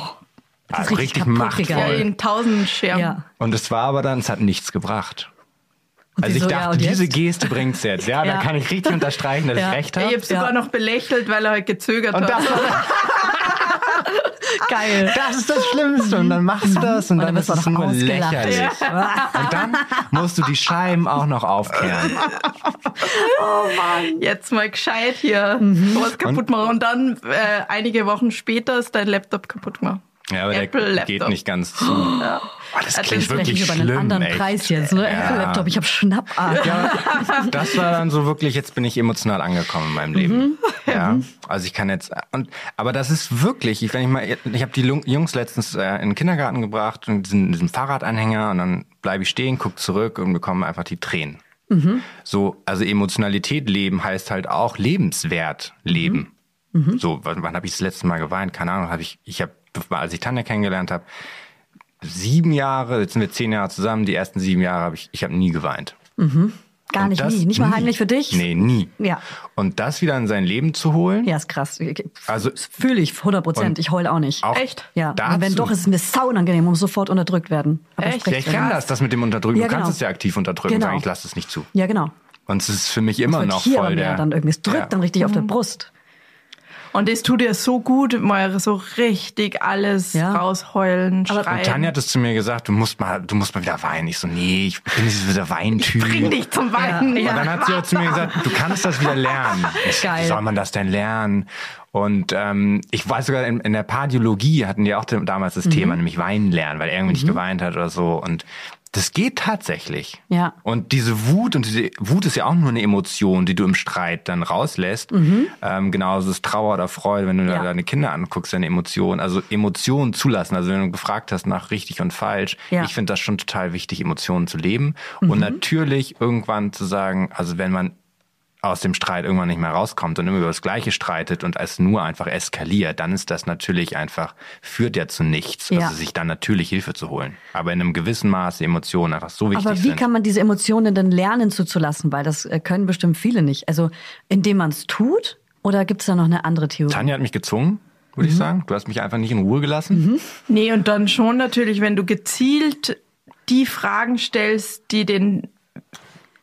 Speaker 1: Also
Speaker 5: richtig
Speaker 1: richtig machtvoll.
Speaker 2: Ja, in tausend Scherben.
Speaker 5: ja.
Speaker 1: Und es war aber dann, es hat nichts gebracht. Also
Speaker 5: sie
Speaker 1: ich
Speaker 5: so, ja,
Speaker 1: dachte,
Speaker 5: und
Speaker 1: diese? Geste bringt's jetzt. Ja, [LAUGHS]
Speaker 5: Ja.
Speaker 1: da kann ich richtig unterstreichen, dass
Speaker 5: Ja.
Speaker 1: ich recht
Speaker 2: Ich
Speaker 1: habe.
Speaker 2: habe sogar
Speaker 5: Ja.
Speaker 2: noch belächelt, weil er halt gezögert
Speaker 1: Und
Speaker 2: hat.
Speaker 1: Das, [LAUGHS]
Speaker 5: Geil.
Speaker 1: das ist das Schlimmste. Und dann machst du das und,
Speaker 5: Und dann
Speaker 1: dann ist es nur
Speaker 5: ausgelacht.
Speaker 1: lächerlich. Und dann musst du die Scheiben auch noch aufkehren.
Speaker 2: Jetzt mal gescheit hier
Speaker 5: Mhm.
Speaker 2: was kaputt machen. Und dann äh, einige Wochen später ist dein Laptop kaputt gemacht.
Speaker 1: Ja, aber der
Speaker 2: Apple-Laptop.
Speaker 1: geht nicht ganz zu. Oh, das
Speaker 2: Also
Speaker 1: klingt
Speaker 2: das
Speaker 1: wirklich
Speaker 5: über einen
Speaker 1: schlimm.
Speaker 5: anderen
Speaker 1: echt.
Speaker 5: Preis jetzt. Ne?
Speaker 1: Ja.
Speaker 5: Apple Laptop, ich habe Schnappatmung.
Speaker 1: Ja, das war dann so wirklich, jetzt bin ich emotional angekommen in meinem Leben. Ja, also ich kann jetzt, und, aber das ist wirklich, ich, wenn ich mal, ich habe die Jungs letztens äh, in den Kindergarten gebracht und diesen, diesen Fahrradanhänger und dann bleibe ich stehen, guck zurück und bekomme einfach die Tränen. So, also Emotionalität leben heißt halt auch lebenswert leben. So, wann, wann habe ich das letzte Mal geweint? Keine Ahnung, habe ich, ich habe, als ich Tanja kennengelernt habe, sieben Jahre, jetzt sind wir zehn Jahre zusammen, die ersten sieben Jahre habe ich, ich habe nie geweint.
Speaker 5: Gar
Speaker 1: Und
Speaker 5: nicht,
Speaker 1: das
Speaker 5: nie. Nicht mal
Speaker 1: nie.
Speaker 5: heimlich für dich?
Speaker 1: Nee, nie.
Speaker 5: Ja.
Speaker 1: Und das wieder in sein Leben zu holen,
Speaker 5: Ja, ist krass.
Speaker 1: Also-
Speaker 5: Das fühle ich 100 Prozent.
Speaker 1: Und
Speaker 5: Ich heul auch nicht.
Speaker 1: auch
Speaker 2: Echt?
Speaker 5: Ja,
Speaker 1: dazu.
Speaker 5: und wenn doch, ist es mir sau unangenehm, muss sofort unterdrückt werden. Aber
Speaker 2: Echt?
Speaker 1: Ja, ich kenne das, das mit dem Unterdrücken.
Speaker 5: Ja,
Speaker 1: du kannst
Speaker 5: genau.
Speaker 1: es ja aktiv unterdrücken und
Speaker 5: Genau.
Speaker 1: sagen, ich lasse es nicht zu.
Speaker 5: Ja, genau.
Speaker 1: Und es ist für mich immer noch
Speaker 5: hier
Speaker 1: voll der...
Speaker 5: dann irgendwie. Es drückt
Speaker 1: Ja.
Speaker 5: dann richtig auf der
Speaker 2: Mhm.
Speaker 5: Brust.
Speaker 2: Und es tut dir so gut, mal so richtig alles
Speaker 5: Ja.
Speaker 2: rausheulen,
Speaker 5: Aber-
Speaker 1: Und
Speaker 2: schreien.
Speaker 1: Tanja hat es zu mir gesagt, du musst mal, du musst mal wieder weinen. Ich so, nee, ich bin nicht dieser Weintyp.
Speaker 2: Bring dich zum Weinen.
Speaker 5: Ja.
Speaker 1: Und dann hat sie auch zu mir gesagt, du kannst das wieder lernen. Ich,
Speaker 5: Geil.
Speaker 1: Wie soll man das denn lernen? Und ähm, ich weiß sogar, in, in der Pardiologie hatten die auch damals
Speaker 5: Mhm.
Speaker 1: das Thema, nämlich weinen lernen, weil er irgendwie nicht geweint hat oder so. Und das geht tatsächlich.
Speaker 5: Ja.
Speaker 1: Und diese Wut, und diese Wut ist ja auch nur eine Emotion, die du im Streit dann rauslässt. Ähm, genauso ist Trauer oder Freude, wenn du
Speaker 5: Mhm. Ja.
Speaker 1: deine Kinder anguckst, deine Emotionen. Also Emotionen zulassen. Also wenn du gefragt hast nach richtig und falsch,
Speaker 5: Ja. Mhm.
Speaker 1: ich finde das schon total wichtig, Emotionen zu leben. Und natürlich irgendwann zu sagen, also wenn man aus dem Streit irgendwann nicht mehr rauskommt und immer über das Gleiche streitet und es nur einfach eskaliert, dann ist das natürlich einfach, führt ja zu nichts.
Speaker 5: Ja.
Speaker 1: Also sich dann natürlich Hilfe zu holen. Aber in einem gewissen Maße Emotionen einfach so wichtig
Speaker 5: Aber wie
Speaker 1: sind.
Speaker 5: kann man diese Emotionen denn lernen zuzulassen? Weil das äh, können bestimmt viele nicht. Also indem man es tut oder gibt es da noch eine andere Theorie?
Speaker 1: Tanja hat mich gezwungen. würde ich sagen. Du hast mich einfach nicht in Ruhe gelassen.
Speaker 2: Nee, und dann schon natürlich, wenn du gezielt die Fragen stellst, die den,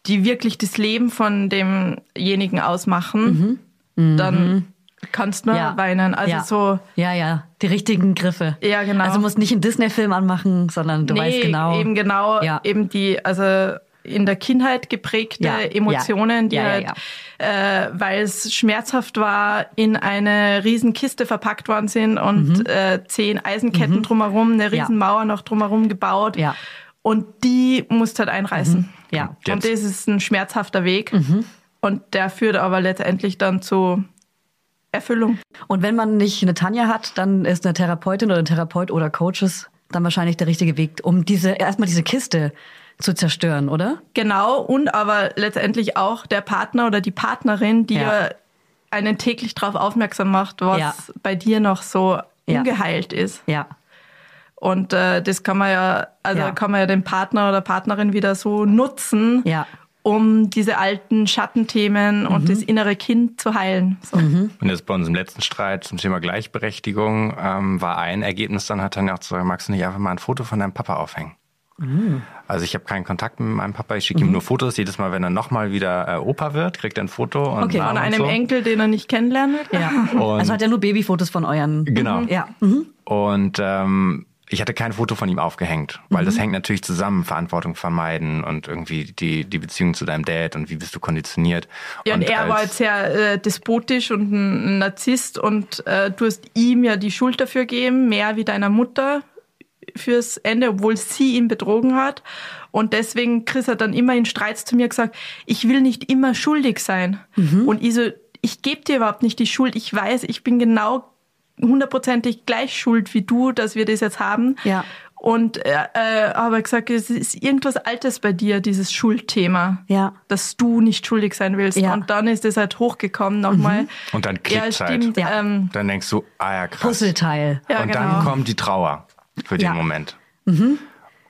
Speaker 2: die wirklich das Leben von demjenigen ausmachen, dann kannst du nur
Speaker 5: Ja.
Speaker 2: weinen. Also
Speaker 5: ja.
Speaker 2: so,
Speaker 5: Ja, ja, die richtigen Griffe.
Speaker 2: Ja, genau.
Speaker 5: Also musst nicht einen Disney-Film anmachen, sondern du
Speaker 2: nee,
Speaker 5: weißt genau.
Speaker 2: eben genau,
Speaker 5: Ja.
Speaker 2: eben die, also in der Kindheit geprägte Emotionen, die halt, Äh, weil es schmerzhaft war, in eine Riesenkiste verpackt worden sind und
Speaker 5: Mhm.
Speaker 2: äh, zehn Eisenketten drumherum, eine. Riesenmauer noch drumherum gebaut.
Speaker 5: Ja.
Speaker 2: Und die musst halt einreißen.
Speaker 5: Ja.
Speaker 1: Jetzt.
Speaker 2: Und das ist ein schmerzhafter Weg.
Speaker 5: Mhm.
Speaker 2: Und der führt aber letztendlich dann zu Erfüllung.
Speaker 5: Und wenn man nicht eine Tanja hat, dann ist eine Therapeutin oder ein Therapeut oder Coaches dann wahrscheinlich der richtige Weg, um diese erstmal diese Kiste zu zerstören, oder?
Speaker 2: Genau, und aber letztendlich auch der Partner oder die Partnerin, die ja. einen täglich darauf aufmerksam macht, was
Speaker 5: Ja.
Speaker 2: bei dir noch so
Speaker 5: Ja.
Speaker 2: ungeheilt ist.
Speaker 5: Ja.
Speaker 2: Und äh, das kann man ja, also
Speaker 5: Ja.
Speaker 2: kann man ja den Partner oder Partnerin wieder so nutzen,
Speaker 5: Ja.
Speaker 2: um diese alten Schattenthemen
Speaker 5: Mhm.
Speaker 2: und das innere Kind zu heilen. So.
Speaker 1: Und jetzt bei uns im letzten Streit zum Thema Gleichberechtigung ähm, war ein Ergebnis, dann hat Tanja auch gesagt, magst du nicht einfach mal ein Foto von deinem Papa aufhängen?
Speaker 5: Mhm.
Speaker 1: Also ich habe keinen Kontakt mit meinem Papa, ich schicke ihm nur Fotos. Jedes Mal, wenn er nochmal wieder äh, Opa wird, kriegt er ein Foto und
Speaker 5: Okay.
Speaker 2: Von
Speaker 1: und
Speaker 2: einem
Speaker 1: so.
Speaker 2: Enkel, den er nicht kennenlernen will.
Speaker 5: Ja. [LAUGHS]
Speaker 1: Und-
Speaker 5: also hat er nur Babyfotos von euren.
Speaker 1: Genau.
Speaker 5: Ja. Mhm.
Speaker 1: Und ähm, ich hatte kein Foto von ihm aufgehängt, weil
Speaker 2: Mhm.
Speaker 1: das hängt natürlich zusammen, Verantwortung vermeiden und irgendwie die, die Beziehung zu deinem Dad und wie bist du konditioniert.
Speaker 2: Ja, und, er war
Speaker 1: als-
Speaker 2: jetzt sehr äh, despotisch und ein Narzisst und äh, du hast ihm ja die Schuld dafür gegeben, mehr wie deiner Mutter fürs Ende, obwohl sie ihn betrogen hat. Und deswegen, Chris hat dann immer in Streits zu mir gesagt, ich will nicht immer schuldig sein. Und ich so, ich gebe dir überhaupt nicht die Schuld. Ich weiß, ich bin genau hundertprozentig gleich schuld wie du, dass wir das jetzt haben.
Speaker 5: Ja.
Speaker 2: Und äh, äh, habe gesagt, es ist irgendwas Altes bei dir, dieses Schuldthema
Speaker 5: Ja.
Speaker 2: dass du nicht schuldig sein willst.
Speaker 5: Ja.
Speaker 2: Und dann ist es halt hochgekommen nochmal.
Speaker 1: Und dann
Speaker 2: Ja,
Speaker 1: klickt's halt.
Speaker 5: Ja.
Speaker 2: Ähm,
Speaker 1: Dann denkst du, ah ja, krass.
Speaker 5: Puzzleteil.
Speaker 2: ja,
Speaker 1: und
Speaker 2: genau.
Speaker 1: dann kommt die Trauer für den
Speaker 5: Ja. Mhm.
Speaker 1: Moment.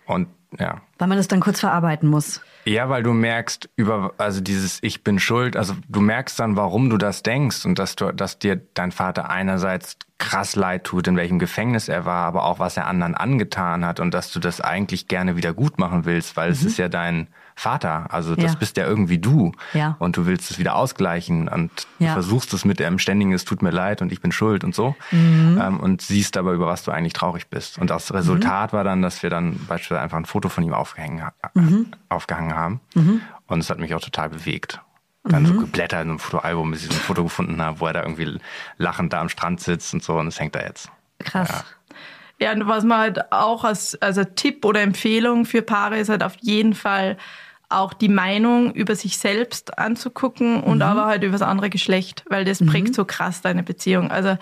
Speaker 1: Und ja.
Speaker 5: Weil man das dann kurz verarbeiten muss.
Speaker 1: Ja, weil du merkst über, also dieses Ich bin schuld, also du merkst dann, warum du das denkst und dass du, dass dir dein Vater einerseits krass leid tut, in welchem Gefängnis er war, aber auch was er anderen angetan hat und dass du das eigentlich gerne wieder gut machen willst, weil es ist ja dein Vater, also das
Speaker 5: Ja.
Speaker 1: bist ja irgendwie du
Speaker 5: Ja.
Speaker 1: und du willst es wieder ausgleichen und
Speaker 5: Ja.
Speaker 1: du versuchst es mit dem ständigen, es tut mir leid und ich bin schuld und so
Speaker 5: Mhm.
Speaker 1: ähm, und siehst aber, über was du eigentlich traurig bist. Und das Resultat war dann, dass wir dann beispielsweise einfach ein Foto von ihm aufgehängt,
Speaker 5: Mhm.
Speaker 1: aufgehangen haben und es hat mich auch total bewegt. Dann
Speaker 5: Mhm.
Speaker 1: so geblättert in einem Fotoalbum, bis ich so ein Foto gefunden habe, wo er da irgendwie lachend da am Strand sitzt und so und es hängt da jetzt.
Speaker 5: Krass.
Speaker 2: Ja, und was man halt auch als also Tipp oder Empfehlung für Paare ist halt auf jeden Fall auch die Meinung über sich selbst anzugucken und aber halt über das andere Geschlecht, weil das prägt so krass deine Beziehung. Also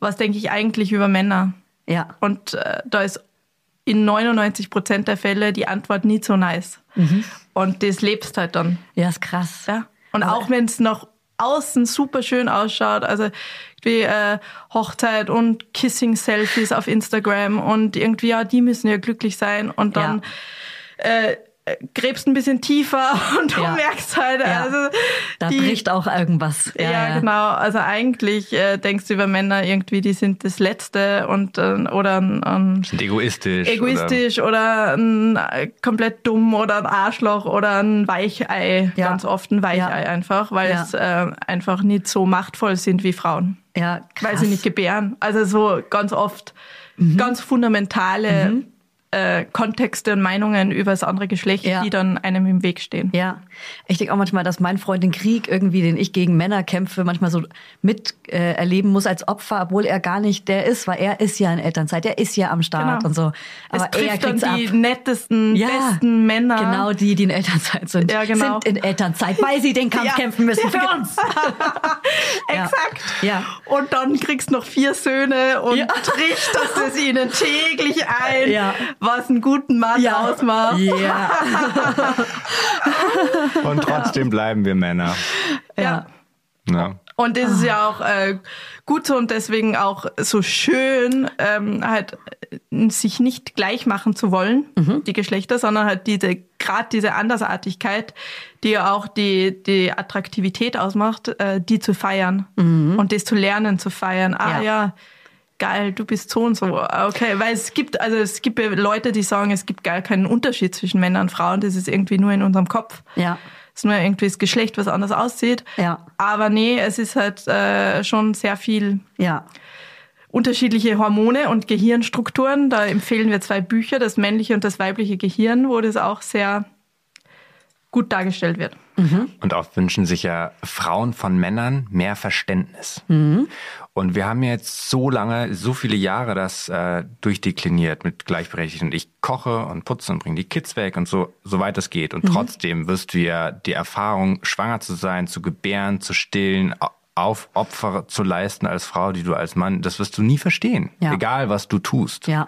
Speaker 2: was denke ich eigentlich über Männer?
Speaker 5: Ja.
Speaker 2: Und äh, da ist in 99 Prozent der Fälle die Antwort nie so nice. Und das lebst halt dann.
Speaker 5: Ja, ist krass.
Speaker 2: Ja. Und
Speaker 5: Aber-
Speaker 2: auch wenn es nach außen super schön ausschaut, also wie äh, Hochzeit und Kissing-Selfies auf Instagram und irgendwie, ja, die müssen ja glücklich sein und dann äh, äh, gräbst ein bisschen tiefer [LAUGHS] und du
Speaker 5: Ja.
Speaker 2: merkst halt,
Speaker 5: Ja.
Speaker 2: also
Speaker 5: Da
Speaker 2: die,
Speaker 5: bricht auch irgendwas.
Speaker 2: ja, genau. Also eigentlich äh, denkst du über Männer irgendwie, die sind das Letzte und äh, oder ein, ein
Speaker 1: Sind egoistisch.
Speaker 2: egoistisch oder, ein, äh, komplett dumm oder ein Arschloch oder ein Weichei.
Speaker 5: Ja.
Speaker 2: Ganz oft ein Weichei
Speaker 5: Ja.
Speaker 2: einfach, weil
Speaker 5: Ja.
Speaker 2: es äh, einfach nicht so machtvoll sind wie Frauen.
Speaker 5: Ja, krass.
Speaker 2: Weil sie nicht gebären. Also so ganz oft
Speaker 5: Mhm.
Speaker 2: ganz fundamentale äh, Kontexte und Meinungen über das andere Geschlecht,
Speaker 5: Ja.
Speaker 2: die dann einem im Weg stehen.
Speaker 5: Ja, ich denke auch manchmal, dass mein Freund den Krieg irgendwie, den ich gegen Männer kämpfe, manchmal so mit äh, erleben muss als Opfer, obwohl er gar nicht der ist, weil er ist ja in Elternzeit, er ist ja am Start
Speaker 2: Genau.
Speaker 5: und so.
Speaker 2: Es
Speaker 5: Aber er
Speaker 2: trifft dann
Speaker 5: kriegt's
Speaker 2: die
Speaker 5: ab.
Speaker 2: nettesten,
Speaker 5: Ja,
Speaker 2: besten Männer.
Speaker 5: Genau die, die in Elternzeit sind,
Speaker 2: Ja, genau.
Speaker 5: sind in Elternzeit, weil sie den Kampf
Speaker 2: Ja.
Speaker 5: kämpfen müssen für [LAUGHS]
Speaker 2: Ja.
Speaker 5: uns.
Speaker 2: Exakt.
Speaker 5: Ja.
Speaker 2: Und dann kriegst du noch vier Söhne und
Speaker 5: Ja.
Speaker 2: trichterst es ihnen täglich ein,
Speaker 5: Ja.
Speaker 2: Was einen guten Mann ausmacht.
Speaker 5: Ja. [LAUGHS]
Speaker 1: Und trotzdem bleiben wir Männer.
Speaker 2: Ja.
Speaker 1: Ja.
Speaker 2: Und das ist ja auch äh, gut so und deswegen auch so schön, ähm, halt äh, sich nicht gleich machen zu wollen, die Geschlechter, sondern halt diese, gerade diese Andersartigkeit, die ja auch die, die Attraktivität ausmacht, äh, die zu feiern und das zu lernen zu feiern. Ah
Speaker 5: Ja.
Speaker 2: ja. Geil, du bist so und so. Okay, weil es gibt, also es gibt Leute, die sagen, es gibt gar keinen Unterschied zwischen Männern und Frauen, das ist irgendwie nur in unserem Kopf.
Speaker 5: Ja.
Speaker 2: Es ist nur irgendwie das Geschlecht, was anders aussieht.
Speaker 5: Ja.
Speaker 2: Aber nee, es ist halt äh, schon sehr viel
Speaker 5: Ja.
Speaker 2: unterschiedliche Hormone und Gehirnstrukturen. Da empfehlen wir zwei Bücher, das männliche und das weibliche Gehirn, wo das auch sehr gut dargestellt wird.
Speaker 1: Und oft wünschen sich ja Frauen von Männern mehr Verständnis. Und wir haben jetzt so lange, so viele Jahre das äh, durchdekliniert mit gleichberechtigt. Und ich koche und putze und bringe die Kids weg und so, soweit es geht. Und trotzdem wirst du ja die Erfahrung, schwanger zu sein, zu gebären, zu stillen, au- auf Opfer zu leisten als Frau, die du als Mann, das wirst du nie verstehen.
Speaker 5: Ja.
Speaker 1: Egal, was du tust.
Speaker 5: Ja.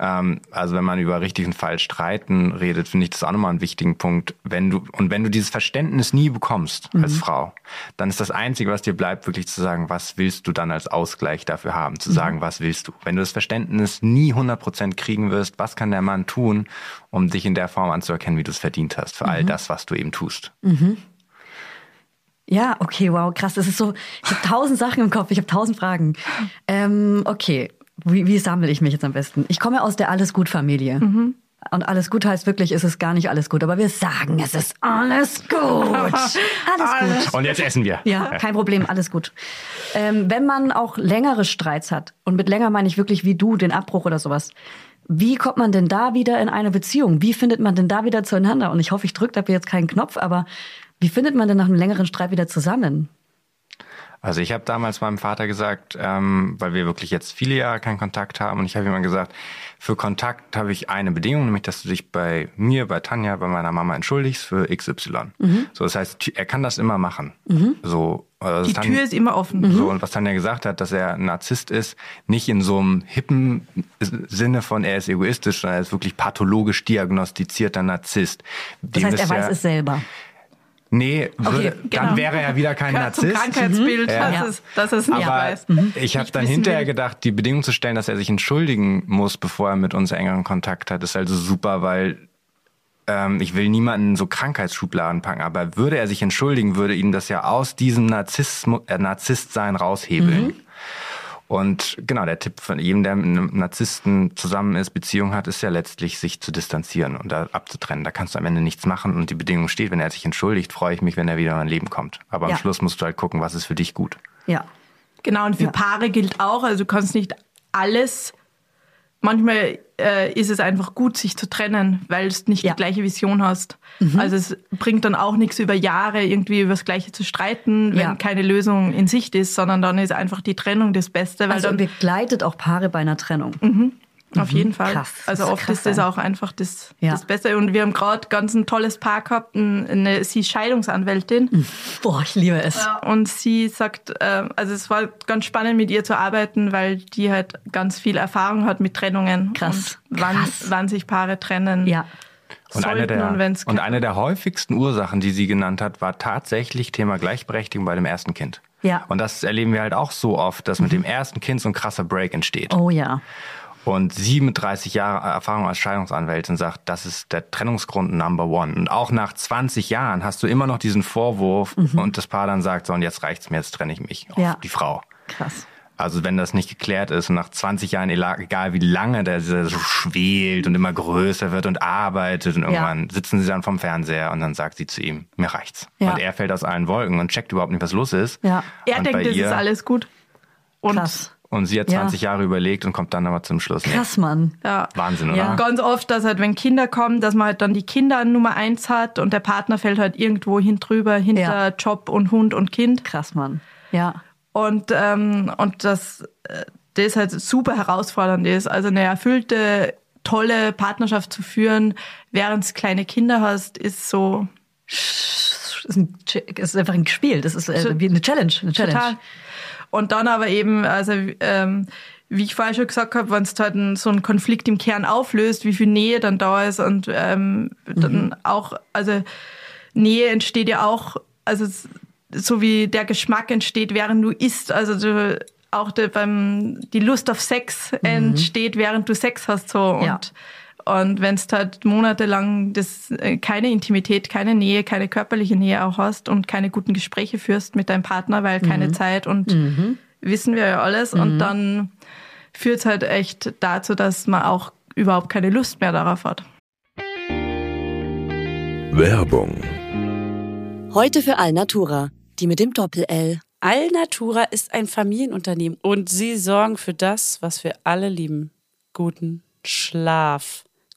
Speaker 1: Ähm, also wenn man über richtig und falsch streiten redet, finde ich das auch nochmal einen wichtigen Punkt. Wenn du, und wenn du dieses Verständnis nie bekommst als Frau, dann ist das Einzige, was dir bleibt, wirklich zu sagen, was willst du dann als Ausgleich dafür haben? Zu sagen, was willst du? Wenn du das Verständnis nie 100% kriegen wirst, was kann der Mann tun, um dich in der Form anzuerkennen, wie du es verdient hast, für all das, was du eben tust?
Speaker 5: Ja, okay, wow, krass. Das ist so, ich habe tausend Sachen im Kopf, ich habe tausend Fragen. Ähm, okay, wie, wie sammle ich mich jetzt am besten? Ich komme aus der Alles-Gut-Familie. Und alles gut heißt wirklich, ist es gar nicht alles gut. Aber wir sagen, es ist alles gut. [LAUGHS] Alles gut.
Speaker 1: Und jetzt essen wir.
Speaker 5: Ja, kein Problem, alles gut. Ähm, wenn man auch längere Streits hat, und mit länger meine ich wirklich wie du, den Abbruch oder sowas, wie kommt man denn da wieder in eine Beziehung? Wie findet man denn da wieder zueinander? Und ich hoffe, ich drücke dafür jetzt keinen Knopf, aber wie findet man denn nach einem längeren Streit wieder zusammen?
Speaker 1: Also ich habe damals meinem Vater gesagt, ähm, weil wir wirklich jetzt viele Jahre keinen Kontakt haben, und ich habe ihm gesagt, für Kontakt habe ich eine Bedingung, nämlich dass du dich bei mir, bei Tanja, bei meiner Mama entschuldigst für XY. So, das heißt, er kann das immer machen. So, äh,
Speaker 2: Die Tür
Speaker 1: Tanja-
Speaker 2: ist immer offen.
Speaker 1: so, und was Tanja gesagt hat, dass er ein Narzisst ist, nicht in so einem hippen Sinne von er ist egoistisch, sondern er ist wirklich pathologisch diagnostizierter Narzisst.
Speaker 5: Das heißt, er
Speaker 1: ist
Speaker 5: weiß
Speaker 1: ja-
Speaker 5: es selber.
Speaker 1: Nee, würde,
Speaker 2: genau.
Speaker 1: dann wäre er wieder kein
Speaker 2: Gehört zum
Speaker 1: Narzisst.
Speaker 2: Krankheitsbild,
Speaker 1: Ja.
Speaker 2: dass, es, dass es nicht
Speaker 1: Aber
Speaker 2: weiß.
Speaker 1: ich habe dann hinterher
Speaker 2: will.
Speaker 1: gedacht, die Bedingung zu stellen, dass er sich entschuldigen muss, bevor er mit uns engeren Kontakt hat, ist also super, weil ähm, ich will niemanden so Krankheitsschubladen packen, aber würde er sich entschuldigen, würde ihn das ja aus diesem Narzissmus, äh, Narzisstsein raushebeln.
Speaker 2: Mhm.
Speaker 1: Und genau, der Tipp von jedem, der mit einem Narzissten zusammen ist, Beziehung hat, ist ja letztlich, sich zu distanzieren und da abzutrennen. Da kannst du am Ende nichts machen und die Bedingung steht, wenn er sich entschuldigt, freue ich mich, wenn er wieder in mein Leben kommt. Aber
Speaker 5: Ja.
Speaker 1: am Schluss musst du halt gucken, was ist für dich gut.
Speaker 5: Ja.
Speaker 2: Genau, und für
Speaker 5: Ja.
Speaker 2: Paare gilt auch, also du kannst nicht alles. Manchmal äh, ist es einfach gut, sich zu trennen, weil du nicht
Speaker 5: Ja. Mhm.
Speaker 2: die gleiche Vision hast. Also es bringt dann auch nichts über Jahre irgendwie über das Gleiche zu streiten, wenn
Speaker 5: Ja.
Speaker 2: keine Lösung in Sicht ist, sondern dann ist einfach die Trennung das Beste, weil
Speaker 5: Also
Speaker 2: dann
Speaker 5: begleitet auch Paare bei einer Trennung.
Speaker 2: Auf jeden Fall.
Speaker 5: Krass,
Speaker 2: Also oft
Speaker 5: krass,
Speaker 2: ist das auch einfach das,
Speaker 5: Ja.
Speaker 2: das Beste. Und wir haben gerade ganz ein tolles Paar gehabt. ein- Eine, sie ist Scheidungsanwältin.
Speaker 5: Boah, ich liebe es.
Speaker 2: Und sie sagt, äh, also es war ganz spannend mit ihr zu arbeiten, weil die halt ganz viel Erfahrung hat mit Trennungen.
Speaker 5: Krass,
Speaker 2: Und wann,
Speaker 5: krass.
Speaker 2: wann sich Paare trennen.
Speaker 5: Ja.
Speaker 1: Und eine, der,
Speaker 2: und
Speaker 1: und eine der häufigsten Ursachen, die sie genannt hat, war tatsächlich Thema Gleichberechtigung bei dem ersten Kind.
Speaker 5: Ja.
Speaker 1: Und das erleben wir halt auch so oft, dass mit dem ersten Kind so ein krasser Break entsteht.
Speaker 5: Oh ja.
Speaker 1: Und sie mit 30 Jahren Erfahrung als Scheidungsanwältin sagt, das ist der Trennungsgrund Number One. Und auch nach 20 Jahren hast du immer noch diesen Vorwurf und das Paar dann sagt, so und jetzt reicht's mir, jetzt trenne ich mich.
Speaker 5: Mhm. Ja.
Speaker 1: Die Frau.
Speaker 5: Krass.
Speaker 1: Also wenn das nicht geklärt ist und nach 20 Jahren, egal wie lange der so schwelt und immer größer wird und arbeitet und irgendwann sitzen sie dann vom Fernseher und dann sagt sie zu ihm, mir reicht's.
Speaker 5: Ja.
Speaker 1: Und er fällt aus allen Wolken und checkt überhaupt nicht, was los ist.
Speaker 5: Ja.
Speaker 2: Er
Speaker 1: und
Speaker 2: denkt,
Speaker 1: ihr,
Speaker 2: ist alles gut. Und
Speaker 5: Krass.
Speaker 1: Und sie hat
Speaker 5: Ja.
Speaker 1: 20 Jahre überlegt und kommt dann aber zum Schluss. nee.
Speaker 5: Krass, Mann.
Speaker 2: ja.
Speaker 1: Wahnsinn, oder?
Speaker 5: Ja.
Speaker 2: Ganz oft, dass halt, wenn Kinder kommen, dass man halt dann die Kinder an Nummer eins hat und der Partner fällt halt irgendwo hin drüber, hinter
Speaker 5: Ja.
Speaker 2: Job und Hund und Kind.
Speaker 5: Krass, Mann. Ja.
Speaker 2: Und, ähm, und das, äh, das halt super herausfordernd ist. Also eine erfüllte, tolle Partnerschaft zu führen, während du kleine Kinder hast, ist so
Speaker 5: Es ist, ein, ist einfach ein Spiel. Das ist äh, wie eine Challenge. Eine Challenge.
Speaker 2: total. Und dann aber eben, also ähm, wie ich vorher schon gesagt habe, wenn es halt ein, so einen Konflikt im Kern auflöst, wie viel Nähe dann da ist und ähm, dann auch, also Nähe entsteht ja auch, also so wie der Geschmack entsteht, während du isst, also du, auch der, beim, die Lust auf Sex entsteht, während du Sex hast so. Und
Speaker 5: Ja.
Speaker 2: Und wenn es halt monatelang das, äh, keine Intimität, keine Nähe, keine körperliche Nähe auch hast und keine guten Gespräche führst mit deinem Partner, weil keine Zeit und wissen wir ja alles. Und dann führt halt echt dazu, dass man auch überhaupt keine Lust mehr darauf hat.
Speaker 6: Werbung.
Speaker 7: Heute für Alnatura, die mit dem Doppel-L.
Speaker 4: Alnatura ist ein Familienunternehmen und sie sorgen für das, was wir alle lieben. Guten Schlaf.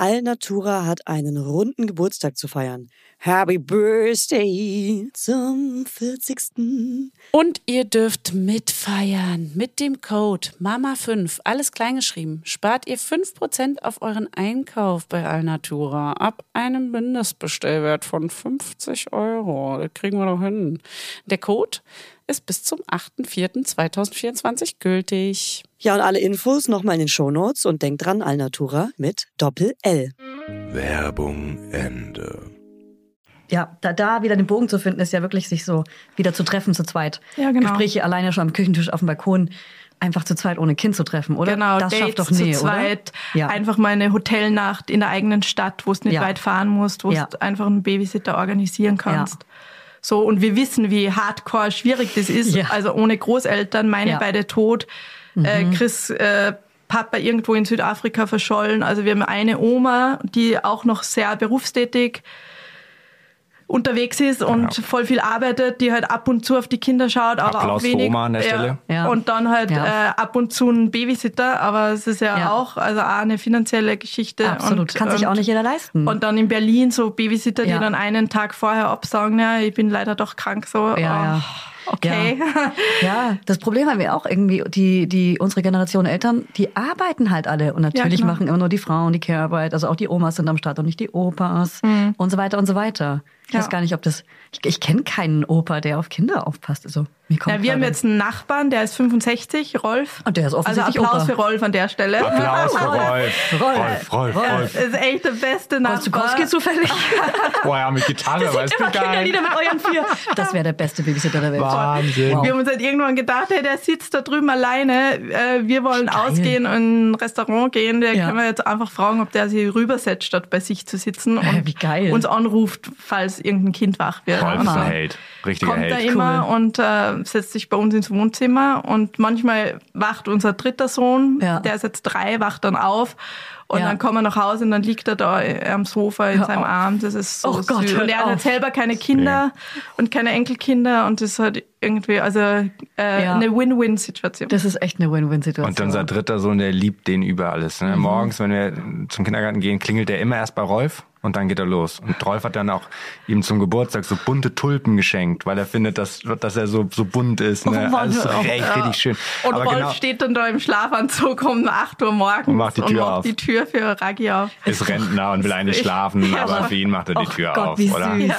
Speaker 7: Alnatura hat einen runden Geburtstag zu feiern. Happy Birthday zum 40.
Speaker 4: Und ihr dürft mitfeiern mit dem Code MAMA5, alles kleingeschrieben. Spart ihr 5% auf euren Einkauf bei Alnatura ab einem Mindestbestellwert von 50 Euro. Das kriegen wir doch hin. Der Code ist bis zum 8.4.2024 gültig.
Speaker 7: Ja, und alle Infos nochmal in den Shownotes und denkt dran, Alnatura mit Doppel-L.
Speaker 6: Werbung Ende.
Speaker 5: Ja, da, da wieder den Bogen zu finden, ist ja wirklich sich so wieder zu treffen zu zweit.
Speaker 2: Ja, genau.
Speaker 5: Gespräche alleine schon am Küchentisch, auf dem Balkon, einfach zu zweit ohne Kind zu treffen, oder?
Speaker 2: Genau,
Speaker 5: das
Speaker 2: Dates
Speaker 5: schafft doch Nähe,
Speaker 2: zu zweit,
Speaker 5: oder? Ja.
Speaker 2: einfach mal eine Hotelnacht in der eigenen Stadt, wo du nicht
Speaker 5: Ja.
Speaker 2: weit fahren musst, wo
Speaker 5: Ja.
Speaker 2: du einfach einen Babysitter organisieren kannst. So, und wir wissen, wie hardcore schwierig das ist.
Speaker 5: Ja.
Speaker 2: Also ohne Großeltern, meine
Speaker 5: Ja.
Speaker 2: Beide tot, äh, Chris äh, Papa irgendwo in Südafrika verschollen. Also wir haben eine Oma, die auch noch sehr berufstätig unterwegs ist und
Speaker 1: Ja.
Speaker 2: voll viel arbeitet, die halt ab und zu auf die Kinder schaut, aber
Speaker 1: Applaus
Speaker 2: auch
Speaker 1: für
Speaker 2: wenig.
Speaker 1: Oma an der Stelle.
Speaker 5: Ja.
Speaker 2: Und dann halt
Speaker 5: Ja.
Speaker 2: äh, ab und zu ein Babysitter, aber es ist ja,
Speaker 5: Ja.
Speaker 2: auch also auch eine finanzielle Geschichte.
Speaker 5: Absolut.
Speaker 2: Und,
Speaker 5: Kann sich
Speaker 2: und,
Speaker 5: auch nicht jeder leisten.
Speaker 2: Und dann in Berlin so Babysitter, die dann einen Tag vorher absagen, ja, ich bin leider doch krank so.
Speaker 5: ja,
Speaker 2: oh,
Speaker 5: ja.
Speaker 2: Okay. [LAUGHS]
Speaker 5: Ja, das Problem haben wir auch irgendwie, die, die, unsere Generation Eltern, die arbeiten halt alle. Und natürlich
Speaker 2: genau.
Speaker 5: machen immer nur die Frauen die Care-Arbeit. Also auch die Omas sind am Start und nicht die Opas. Und so weiter und so weiter. Ich.
Speaker 2: Ja.
Speaker 5: weiß gar nicht, ob das, ich, ich kenne keinen Opa, der auf Kinder aufpasst. Also, mir kommt
Speaker 2: Ja, wir haben jetzt einen Nachbarn, der ist 65, Rolf.
Speaker 5: Und der ist
Speaker 2: Also
Speaker 5: offensichtlich
Speaker 2: Applaus
Speaker 5: Opa.
Speaker 2: für Rolf an der Stelle.
Speaker 1: Applaus für Rolf. Rolf, Rolf,
Speaker 2: Ja,
Speaker 1: Rolf.
Speaker 2: ist echt der beste
Speaker 5: Rolf
Speaker 2: Nachbar.
Speaker 5: Zukowski zufällig. [LAUGHS]
Speaker 1: Boah, ja, mit Gitarre, weißt du, geil.
Speaker 5: Kinderlieder mit euren vier. Das wäre der beste Babysitter der Welt.
Speaker 1: Wahnsinn.
Speaker 5: Wow.
Speaker 2: Wir haben uns halt irgendwann gedacht, hey, der sitzt da drüben alleine. Äh, wir wollen
Speaker 5: Geil.
Speaker 2: ausgehen und in ein Restaurant gehen. Der
Speaker 5: Ja.
Speaker 2: können wir jetzt einfach fragen, ob der sich rübersetzt, statt bei sich zu sitzen und
Speaker 5: Wie geil.
Speaker 2: uns anruft, falls irgendein Kind wach wird.
Speaker 1: Rolf
Speaker 2: Und
Speaker 1: ist ein
Speaker 2: dann
Speaker 1: Held. Richtiger
Speaker 2: kommt er
Speaker 1: Held.
Speaker 2: immer und äh, setzt sich bei uns ins Wohnzimmer und manchmal wacht unser dritter Sohn,
Speaker 5: Ja.
Speaker 2: der ist jetzt drei, wacht dann auf und
Speaker 5: Ja.
Speaker 2: dann kommen wir nach Hause und dann liegt er da am Sofa in
Speaker 5: Hör
Speaker 2: seinem
Speaker 5: auf.
Speaker 2: Arm. Das ist so
Speaker 5: Oh Gott,
Speaker 2: süß. Und er hat selber keine Kinder und keine Enkelkinder und das ist halt irgendwie also äh,
Speaker 5: Ja.
Speaker 2: eine Win-Win-Situation.
Speaker 5: Das ist echt eine Win-Win-Situation.
Speaker 1: Und unser dritter Sohn, der liebt den über alles. Ne? Morgens, wenn wir zum Kindergarten gehen, klingelt er immer erst bei Rolf und dann geht er los. Und Rolf hat dann auch ihm zum Geburtstag so bunte Tulpen geschenkt, weil er findet, dass, dass er so, so bunt ist. Ne?
Speaker 5: Oh
Speaker 1: also
Speaker 5: hör auf.
Speaker 1: echt richtig schön.
Speaker 2: Und
Speaker 1: Aber
Speaker 2: Rolf
Speaker 1: genau,
Speaker 2: steht dann da im Schlafanzug um 8 Uhr morgens
Speaker 1: Und macht die Tür
Speaker 2: macht
Speaker 1: auf.
Speaker 2: die Tür für Raggi auf.
Speaker 1: ist Rentner und will [LAUGHS] eigentlich schlafen,
Speaker 2: Ja,
Speaker 1: aber für ihn macht er die
Speaker 5: Och
Speaker 1: Tür
Speaker 5: Gott,
Speaker 1: auf, oder?
Speaker 2: Ja.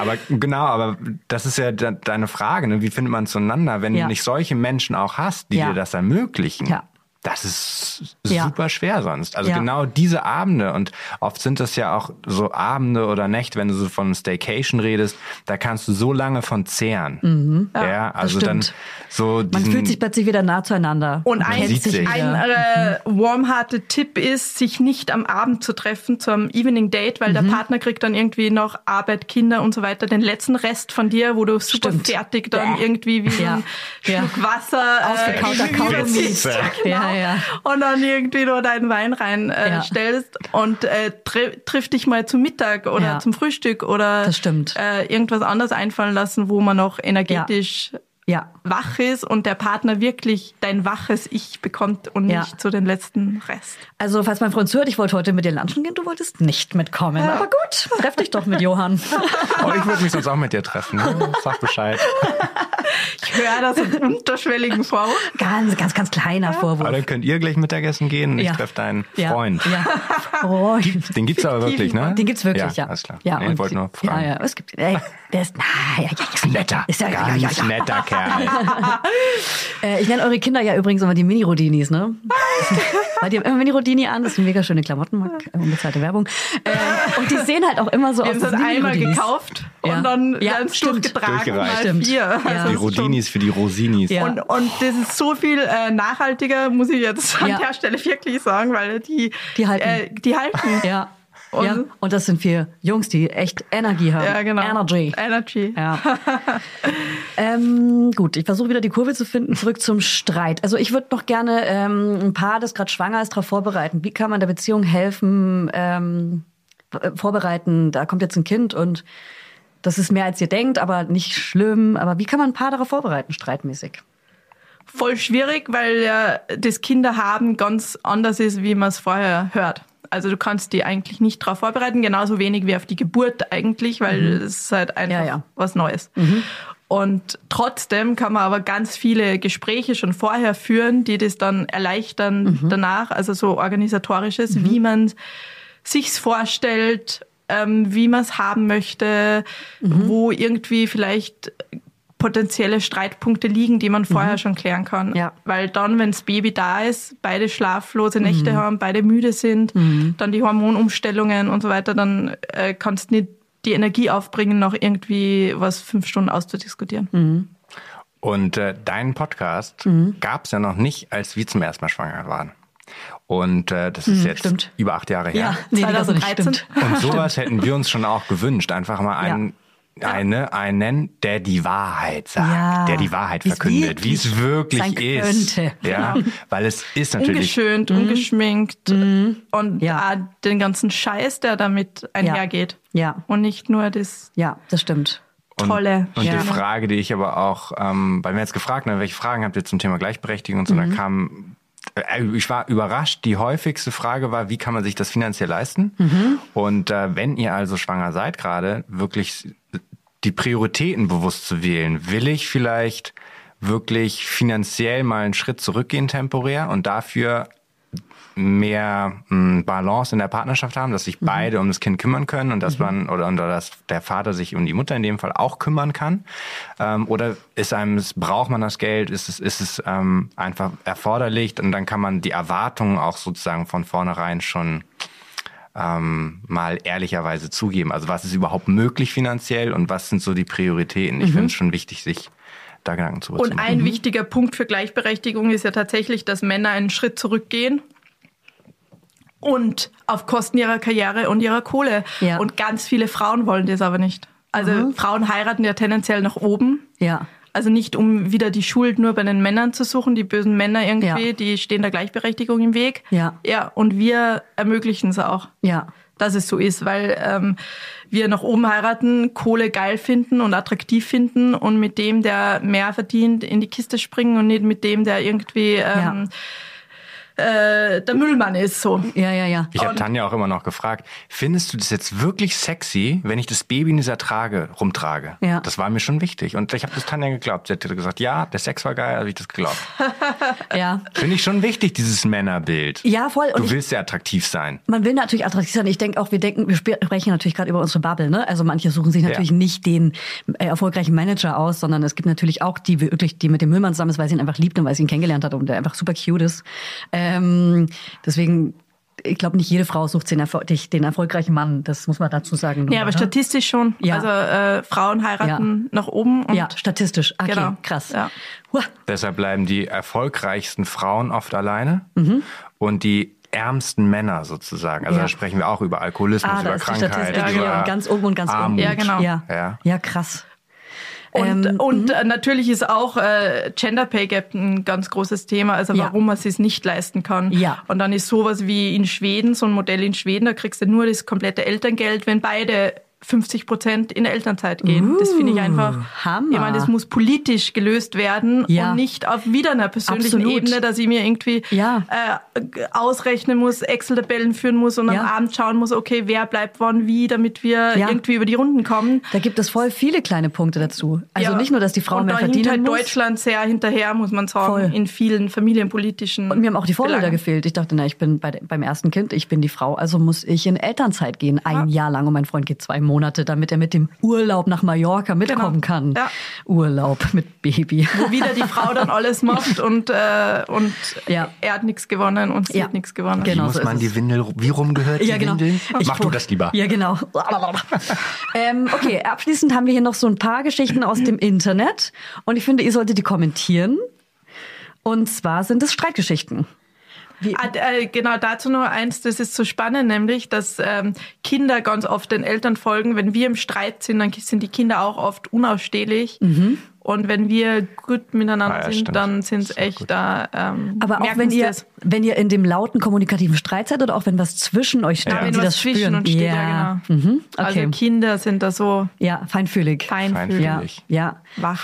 Speaker 1: Aber genau, aber das ist ja de deine Frage, ne? wie findet man zueinander, wenn
Speaker 5: Ja.
Speaker 1: du nicht solche Menschen auch hast, die
Speaker 5: Ja.
Speaker 1: dir das ermöglichen?
Speaker 5: Ja.
Speaker 1: Das ist
Speaker 5: Ja.
Speaker 1: super schwer sonst. Also
Speaker 5: Ja.
Speaker 1: genau diese Abende und oft sind das ja auch so Abende oder Nächte, wenn du so von Staycation redest, da kannst du so lange von zehren. Ja, also dann so
Speaker 5: Man fühlt sich plötzlich wieder nah zueinander.
Speaker 2: Und ein,
Speaker 1: sich.
Speaker 2: ein äh, warmhearted Tipp ist, sich nicht am Abend zu treffen zu einem Evening Date, weil
Speaker 5: Mhm.
Speaker 2: der Partner kriegt dann irgendwie noch Arbeit, Kinder und so weiter, den letzten Rest von dir, wo du super
Speaker 5: Stimmt.
Speaker 2: fertig dann irgendwie wie
Speaker 5: Ja.
Speaker 2: ein
Speaker 5: Ja.
Speaker 2: Schluck Wasser
Speaker 5: Ausgekauter
Speaker 2: gegenüber
Speaker 5: Kaugummi. [LAUGHS]
Speaker 1: Ja,
Speaker 5: Ja, ja.
Speaker 2: Und dann irgendwie nur deinen Wein rein äh,
Speaker 5: Ja.
Speaker 2: stellst und äh, tri triff dich mal zum Mittag oder
Speaker 5: Ja.
Speaker 2: zum Frühstück oder
Speaker 5: Das stimmt.
Speaker 2: Äh, irgendwas anderes einfallen lassen, wo man noch energetisch
Speaker 5: Ja.
Speaker 2: wach ist und der Partner wirklich dein waches Ich bekommt und
Speaker 5: Ja.
Speaker 2: nicht so den letzten Rest.
Speaker 5: Also, falls mein Freund zuhört, ich wollte heute mit dir lunchen gehen, du wolltest nicht mitkommen. Aber gut, treff dich doch mit Johann. [LAUGHS]
Speaker 1: oh, ich würde mich sonst auch mit dir treffen. ne? Sag Bescheid. [LAUGHS]
Speaker 2: Ich höre das im [LAUGHS] unterschwelligen Vorwurf.
Speaker 5: Ganz, ganz, ganz kleiner Vorwurf.
Speaker 1: Aber dann könnt ihr gleich Mittagessen gehen und ich
Speaker 5: Ja.
Speaker 1: treffe deinen
Speaker 5: Ja.
Speaker 1: Freund.
Speaker 5: Ja. Freund.
Speaker 1: Den gibt's aber wirklich, ne?
Speaker 5: Den gibt's wirklich, ja.
Speaker 1: Alles klar.
Speaker 5: Ja,
Speaker 1: nee,
Speaker 5: und
Speaker 1: ich wollte nur
Speaker 5: Ja,
Speaker 1: fragen.
Speaker 5: ja, es gibt, ey, der ist, na, ja, ja, ja,
Speaker 1: Netter,
Speaker 5: Ist ja, ja,
Speaker 1: ganz
Speaker 5: ja, ja.
Speaker 1: netter Kerl. [LAUGHS]
Speaker 5: Äh, ich nenne eure Kinder ja übrigens immer die Mini-Rodinis, ne? Weil die haben immer Mini-Rodini an, das sind mega schöne Klamotten, mag, äh, unbezahlte Werbung. Äh, und die sehen halt auch immer so
Speaker 2: Wir
Speaker 5: aus.
Speaker 2: haben das einmal gekauft
Speaker 5: Ja.
Speaker 2: und dann
Speaker 5: Ja,
Speaker 2: es
Speaker 5: stimmt.
Speaker 2: durchgetragen mal
Speaker 5: Stimmt.
Speaker 2: vier.
Speaker 5: Ja.
Speaker 1: Die
Speaker 2: Also es ist
Speaker 1: Rodinis für die Rosinis.
Speaker 5: Ja.
Speaker 2: Und, und das ist so viel äh, nachhaltiger, muss ich jetzt an
Speaker 5: Ja.
Speaker 2: der Stelle wirklich sagen, weil die,
Speaker 5: Die halten.
Speaker 2: Äh, die halten.
Speaker 5: Ja.
Speaker 2: Und-
Speaker 5: ja. Und das sind vier Jungs, die echt Energie haben.
Speaker 2: Ja, genau.
Speaker 5: Energy.
Speaker 2: Energy.
Speaker 5: Ja. [LAUGHS] ähm, gut, ich versuche wieder die Kurve zu finden. Zurück zum Streit. Also ich würde noch gerne ähm, ein Paar, das gerade schwanger ist, darauf vorbereiten. Wie kann man der Beziehung helfen, ähm, äh, vorbereiten? Da kommt jetzt ein Kind und das ist mehr als ihr denkt, aber nicht schlimm. Aber wie kann man ein Paar darauf vorbereiten, streitmäßig?
Speaker 2: Voll schwierig, weil ja das Kinderhaben ganz anders ist, wie man es vorher hört. Also du kannst die eigentlich nicht darauf vorbereiten, genauso wenig wie auf die Geburt eigentlich, weil es ist halt einfach
Speaker 5: Ja, ja.
Speaker 2: was Neues. Und trotzdem kann man aber ganz viele Gespräche schon vorher führen, die das dann erleichtern danach, also so organisatorisches, wie man sich's vorstellt, ähm, wie man es haben möchte, wo irgendwie vielleicht potenzielle Streitpunkte liegen, die man vorher schon klären kann.
Speaker 5: Ja.
Speaker 2: Weil dann, wenn das Baby da ist, beide schlaflose Nächte haben, beide müde sind, dann die Hormonumstellungen und so weiter, dann äh, kannst du nicht die Energie aufbringen, noch irgendwie was fünf Stunden auszudiskutieren.
Speaker 1: Und äh, deinen Podcast
Speaker 5: Mhm.
Speaker 1: gab's ja noch nicht, als wir zum ersten Mal schwanger waren. Und äh, das ist jetzt
Speaker 5: Mhm, stimmt.
Speaker 1: über acht Jahre her.
Speaker 5: nicht
Speaker 2: 2013.
Speaker 5: stimmt.
Speaker 1: Und [LAUGHS] sowas hätten wir uns schon auch gewünscht. Einfach mal einen, eine, einen, der die Wahrheit sagt,
Speaker 5: Ja.
Speaker 1: der die Wahrheit
Speaker 5: Wie's
Speaker 1: verkündet, wie es wirklich
Speaker 5: sein
Speaker 1: ist.
Speaker 5: könnte.
Speaker 1: Ja, weil es ist natürlich
Speaker 2: Ungeschönt, ungeschminkt und
Speaker 5: Mhm. Ja.
Speaker 2: auch den ganzen Scheiß, der damit einhergeht.
Speaker 5: Ja.
Speaker 2: Und nicht nur das
Speaker 5: Ja, das stimmt.
Speaker 1: Und,
Speaker 2: Tolle.
Speaker 1: Und
Speaker 2: Ja.
Speaker 1: die Frage, die ich aber auch, ähm, weil mir jetzt gefragt haben, welche Fragen habt ihr zum Thema Gleichberechtigung und so,
Speaker 5: Mhm.
Speaker 1: da kam, äh, ich war überrascht, die häufigste Frage war, wie kann man sich das finanziell leisten?
Speaker 5: Mhm.
Speaker 1: Und äh, wenn ihr also schwanger seid gerade, wirklich die Prioritäten bewusst zu wählen, will ich vielleicht wirklich finanziell mal einen Schritt zurückgehen temporär und dafür mehr mh, Balance in der Partnerschaft haben, dass sich beide um das Kind kümmern können und dass man oder, oder dass der Vater sich um die Mutter in dem Fall auch kümmern kann? Ähm, oder ist einem braucht man das Geld? Ist es ist es ähm, einfach erforderlich und dann kann man die Erwartungen auch sozusagen von vornherein schon ähm, mal ehrlicherweise zugeben. Also was ist überhaupt möglich finanziell und was sind so die Prioritäten? Ich finde es schon wichtig, sich da Gedanken zu
Speaker 2: Und ein wichtiger Punkt für Gleichberechtigung ist ja tatsächlich, dass Männer einen Schritt zurückgehen und auf Kosten ihrer Karriere und ihrer Kohle.
Speaker 5: Ja.
Speaker 2: Und ganz viele Frauen wollen das aber nicht. Also Frauen heiraten ja tendenziell nach oben.
Speaker 5: Ja.
Speaker 2: Also nicht, um wieder die Schuld nur bei den Männern zu suchen, die bösen Männer irgendwie,
Speaker 5: Ja.
Speaker 2: die stehen der Gleichberechtigung im Weg.
Speaker 5: Ja.
Speaker 2: Ja, und wir ermöglichen es auch
Speaker 5: Ja.
Speaker 2: dass es so ist, weil ähm, wir nach oben heiraten, Kohle geil finden und attraktiv finden und mit dem, der mehr verdient, in die Kiste springen und nicht mit dem, der irgendwie ähm, äh, der Müllmann ist so.
Speaker 5: Ja, ja, ja.
Speaker 1: Ich habe Tanja auch immer noch gefragt, findest du das jetzt wirklich sexy, wenn ich das Baby in dieser Trage rumtrage?
Speaker 5: Ja.
Speaker 1: Das war mir schon wichtig. Und ich habe das Tanja geglaubt. Sie hat gesagt, ja, der Sex war geil, habe ich das geglaubt. [LAUGHS]
Speaker 5: ja.
Speaker 1: Finde ich schon wichtig, dieses Männerbild.
Speaker 5: Ja, voll. Und
Speaker 1: Du
Speaker 5: ich-
Speaker 1: willst ja attraktiv sein.
Speaker 5: Man will natürlich attraktiv sein. Ich denke auch, wir denken, wir sp- sprechen natürlich gerade über unsere Bubble. Ne? Also manche suchen sich natürlich
Speaker 1: Ja.
Speaker 5: nicht den äh, erfolgreichen Manager aus, sondern es gibt natürlich auch die wirklich, die mit dem Müllmann zusammen ist, weil sie ihn einfach liebt und weil sie ihn kennengelernt hat und der einfach super cute ist. Ähm, deswegen, ich glaube, nicht jede Frau sucht den, Erfol den, erfolgreichen Mann. Das muss man dazu sagen.
Speaker 2: Ja, aber
Speaker 5: oder?
Speaker 2: statistisch schon.
Speaker 5: Ja.
Speaker 2: Also äh, Frauen heiraten nach oben. Und
Speaker 5: ja, statistisch. Okay,
Speaker 2: Genau.
Speaker 5: krass.
Speaker 2: Ja.
Speaker 5: Huh.
Speaker 1: Deshalb bleiben die erfolgreichsten Frauen oft alleine
Speaker 5: Mhm.
Speaker 1: und die ärmsten Männer sozusagen. Also
Speaker 5: Ja.
Speaker 1: da sprechen wir auch über Alkoholismus,
Speaker 5: Ah,
Speaker 1: über Krankheit,
Speaker 2: Ja,
Speaker 1: über
Speaker 5: und ganz oben und ganz
Speaker 1: Armut.
Speaker 5: unten.
Speaker 2: Ja, genau.
Speaker 5: Ja,
Speaker 1: Ja.
Speaker 5: ja krass.
Speaker 2: Und,
Speaker 5: Ähm,
Speaker 2: und äh, natürlich ist auch äh, Gender Pay Gap ein ganz großes Thema, also
Speaker 5: Ja.
Speaker 2: warum man es sich nicht leisten kann.
Speaker 5: Ja.
Speaker 2: Und dann ist sowas wie in Schweden, so ein Modell in Schweden, da kriegst du nur das komplette Elterngeld, wenn beide 50 Prozent in Elternzeit gehen. das finde ich einfach.
Speaker 5: Uh, Hammer.
Speaker 2: Ich meine, das muss politisch gelöst werden
Speaker 5: Ja.
Speaker 2: und nicht auf wieder einer persönlichen
Speaker 5: Absolut.
Speaker 2: Ebene, dass ich mir irgendwie
Speaker 5: Ja.
Speaker 2: äh, ausrechnen muss, Excel-Tabellen führen muss und
Speaker 5: Ja.
Speaker 2: am Abend schauen muss, okay, wer bleibt wann wie, damit wir irgendwie über die Runden kommen.
Speaker 5: Da gibt es voll viele kleine Punkte dazu. Also nicht nur, dass die Frau
Speaker 2: und
Speaker 5: mehr verdienen
Speaker 2: halt
Speaker 5: muss.
Speaker 2: Deutschland sehr hinterher, muss man sagen,
Speaker 5: Voll.
Speaker 2: in vielen familienpolitischen.
Speaker 5: Und mir haben auch die Vorbilder
Speaker 2: Belangen.
Speaker 5: gefehlt. Ich dachte, na, ich bin bei, beim ersten Kind, ich bin die Frau, also muss ich in Elternzeit gehen, ein Jahr lang. Und mein Freund geht zwei Monate, damit er mit dem Urlaub nach Mallorca mitkommen
Speaker 2: Genau.
Speaker 5: kann.
Speaker 2: Ja.
Speaker 5: Urlaub mit Baby.
Speaker 2: Wo wieder die Frau dann alles [LAUGHS] macht und, äh, und
Speaker 5: Ja.
Speaker 2: er hat nichts gewonnen und sie
Speaker 5: Ja.
Speaker 2: hat nichts gewonnen.
Speaker 5: Genau.
Speaker 1: Wie muss
Speaker 5: so
Speaker 1: man die. Windel, wie rumgehört die
Speaker 5: Ja, genau.
Speaker 1: Windeln?
Speaker 5: Ich
Speaker 1: Mach du das lieber.
Speaker 5: Ja, genau. [LAUGHS] ähm, okay, abschließend haben wir hier noch so ein paar Geschichten aus dem Internet. Und ich finde, ihr solltet die kommentieren. Und zwar sind es Streitgeschichten.
Speaker 2: Ah, äh, genau, dazu nur eins, das ist so spannend, nämlich, dass ähm, Kinder ganz oft den Eltern folgen. Wenn wir im Streit sind, dann sind die Kinder auch oft unausstehlich. Und wenn wir gut miteinander
Speaker 1: Ah, ja,
Speaker 2: sind,
Speaker 1: stimmt.
Speaker 2: dann sind es echt
Speaker 1: gut.
Speaker 2: da. Ähm,
Speaker 5: Aber auch wenn ihr,
Speaker 2: das.
Speaker 5: wenn ihr in dem lauten kommunikativen Streit seid oder auch wenn was zwischen euch steht
Speaker 1: Ja.
Speaker 5: und
Speaker 2: Wenn
Speaker 5: sie
Speaker 2: was
Speaker 5: das
Speaker 2: zwischen
Speaker 5: spüren.
Speaker 2: uns steht,
Speaker 5: ja,
Speaker 2: ja,
Speaker 5: Mhm.
Speaker 2: genau.
Speaker 5: Okay.
Speaker 2: Also Kinder sind da so
Speaker 5: ja, feinfühlig.
Speaker 2: feinfühlig.
Speaker 5: Ja,
Speaker 1: Fühlig.
Speaker 5: ja,
Speaker 2: Wach.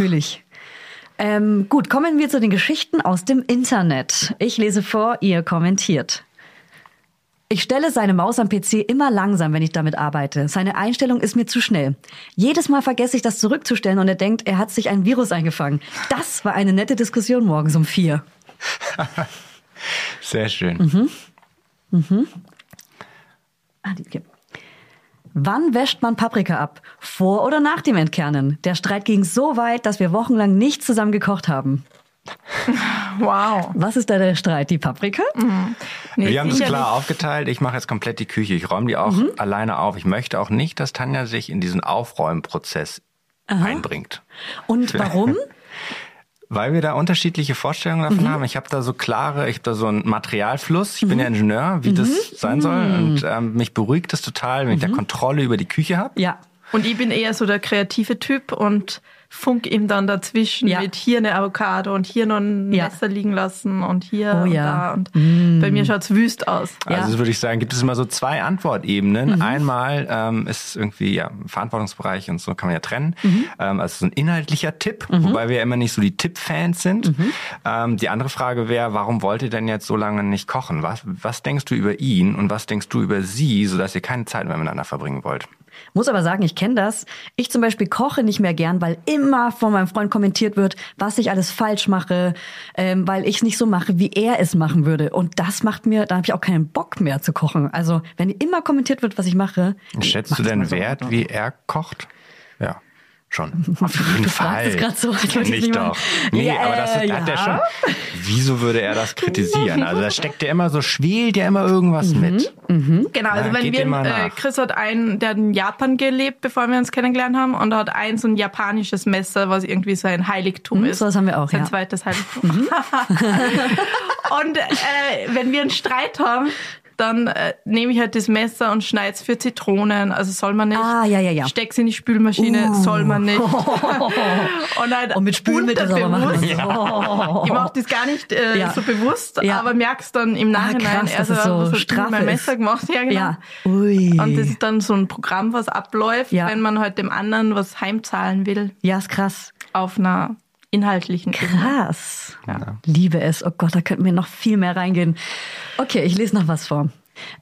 Speaker 5: Ähm, gut, kommen wir zu den Geschichten aus dem Internet. Ich lese vor, ihr kommentiert. Ich stelle seine Maus am PC immer langsam, wenn ich damit arbeite. Seine Einstellung ist mir zu schnell. Jedes Mal vergesse ich das zurückzustellen und er denkt, er hat sich ein Virus eingefangen. Das war eine nette Diskussion morgens um vier. [LAUGHS]
Speaker 1: Sehr schön.
Speaker 5: Mhm. Ah, die, okay. Wann wäscht man Paprika ab? Vor oder nach dem Entkernen? Der Streit ging so weit, dass wir wochenlang nicht zusammen gekocht haben.
Speaker 2: Wow.
Speaker 5: Was ist da der Streit? Die Paprika?
Speaker 2: Nee,
Speaker 1: Wir haben das
Speaker 2: sicher
Speaker 1: klar
Speaker 2: nicht.
Speaker 1: aufgeteilt. Ich mache jetzt komplett die Küche. Ich räume die auch
Speaker 5: Mhm.
Speaker 1: alleine auf. Ich möchte auch nicht, dass Tanja sich in diesen Aufräumprozess einbringt.
Speaker 5: Und warum? [LAUGHS]
Speaker 1: Weil wir da unterschiedliche Vorstellungen davon
Speaker 5: Mhm.
Speaker 1: haben. Ich habe da so klare, ich habe da so einen Materialfluss. Ich bin
Speaker 5: Mhm.
Speaker 1: ja Ingenieur, wie das sein soll. Und ähm, mich beruhigt das total, wenn ich da Kontrolle über die Küche habe.
Speaker 5: Mhm. Ja.
Speaker 2: Und ich bin eher so der kreative Typ und funk ihm dann dazwischen
Speaker 5: Ja.
Speaker 2: mit hier eine Avocado und hier noch ein
Speaker 5: Ja.
Speaker 2: Messer liegen lassen und hier
Speaker 5: Oh
Speaker 2: und
Speaker 5: ja.
Speaker 2: da. Und bei mir schaut's wüst aus.
Speaker 5: Ja.
Speaker 1: Also würde ich sagen, gibt es immer so zwei Antwortebenen. Einmal ähm, ist es irgendwie ja Verantwortungsbereich und so kann man ja trennen. Ähm, also so ein inhaltlicher Tipp, wobei wir ja immer nicht so die Tipp-Fans sind. Ähm, die andere Frage wäre, warum wollt ihr denn jetzt so lange nicht kochen? Was, was denkst du über ihn und was denkst du über sie, sodass ihr keine Zeit mehr miteinander verbringen wollt?
Speaker 5: Muss aber sagen, ich kenne das. Ich zum Beispiel koche nicht mehr gern, weil immer von meinem Freund kommentiert wird, was ich alles falsch mache, ähm, weil ich es nicht so mache, wie er es machen würde. Und das macht mir, da habe ich auch keinen Bock mehr zu kochen. Also wenn immer kommentiert wird, was ich mache.
Speaker 1: Schätzt
Speaker 5: mach
Speaker 1: du denn
Speaker 5: so.
Speaker 1: Wert, wie er kocht? Ja. Schon. [LAUGHS] Auf jeden Fall.
Speaker 5: grad so, als ich
Speaker 1: ich
Speaker 5: nicht
Speaker 1: doch. Nee,
Speaker 5: Ja,
Speaker 1: aber das hat er
Speaker 5: ja.
Speaker 1: schon. Wieso würde er das kritisieren? Also da steckt ja immer so, schwelt ja immer irgendwas
Speaker 5: Mhm.
Speaker 1: mit.
Speaker 2: Genau, also wenn wir, äh. Chris hat einen, der hat in Japan gelebt, bevor wir uns kennengelernt haben, und er hat ein so ein japanisches Messer, was irgendwie so ein Heiligtum ist.
Speaker 5: sowas haben wir auch,
Speaker 2: Sein
Speaker 5: ja.
Speaker 2: zweites Heiligtum. [LAUGHS] und äh, wenn wir einen Streit haben, dann äh, nehme ich halt das Messer und schneide es für Zitronen. Also soll man nicht.
Speaker 5: Ah, ja, ja, ja.
Speaker 2: Steck's in die Spülmaschine,
Speaker 5: Uh.
Speaker 2: soll man nicht. [LAUGHS] und, halt
Speaker 5: Und mit Spülmittel sauber machen.
Speaker 2: unterbewusst-
Speaker 5: Oh.
Speaker 2: Ich mache das gar nicht äh,
Speaker 5: Ja.
Speaker 2: so bewusst,
Speaker 5: Ja.
Speaker 2: aber merkst dann im
Speaker 5: Ah,
Speaker 2: Nachhinein,
Speaker 5: krass, dass
Speaker 2: also,
Speaker 5: so
Speaker 2: was mit meinem Messer
Speaker 5: ist.
Speaker 2: gemacht? Ja, genau.
Speaker 5: Ja. Ui.
Speaker 2: Und das ist dann so ein Programm, was abläuft,
Speaker 5: Ja.
Speaker 2: wenn man halt dem anderen was heimzahlen will
Speaker 5: ja, ist krass.
Speaker 2: auf einer inhaltlichen.
Speaker 5: Krass. Liebe es. Oh Gott, da könnten wir noch viel mehr reingehen. Okay, ich lese noch was vor.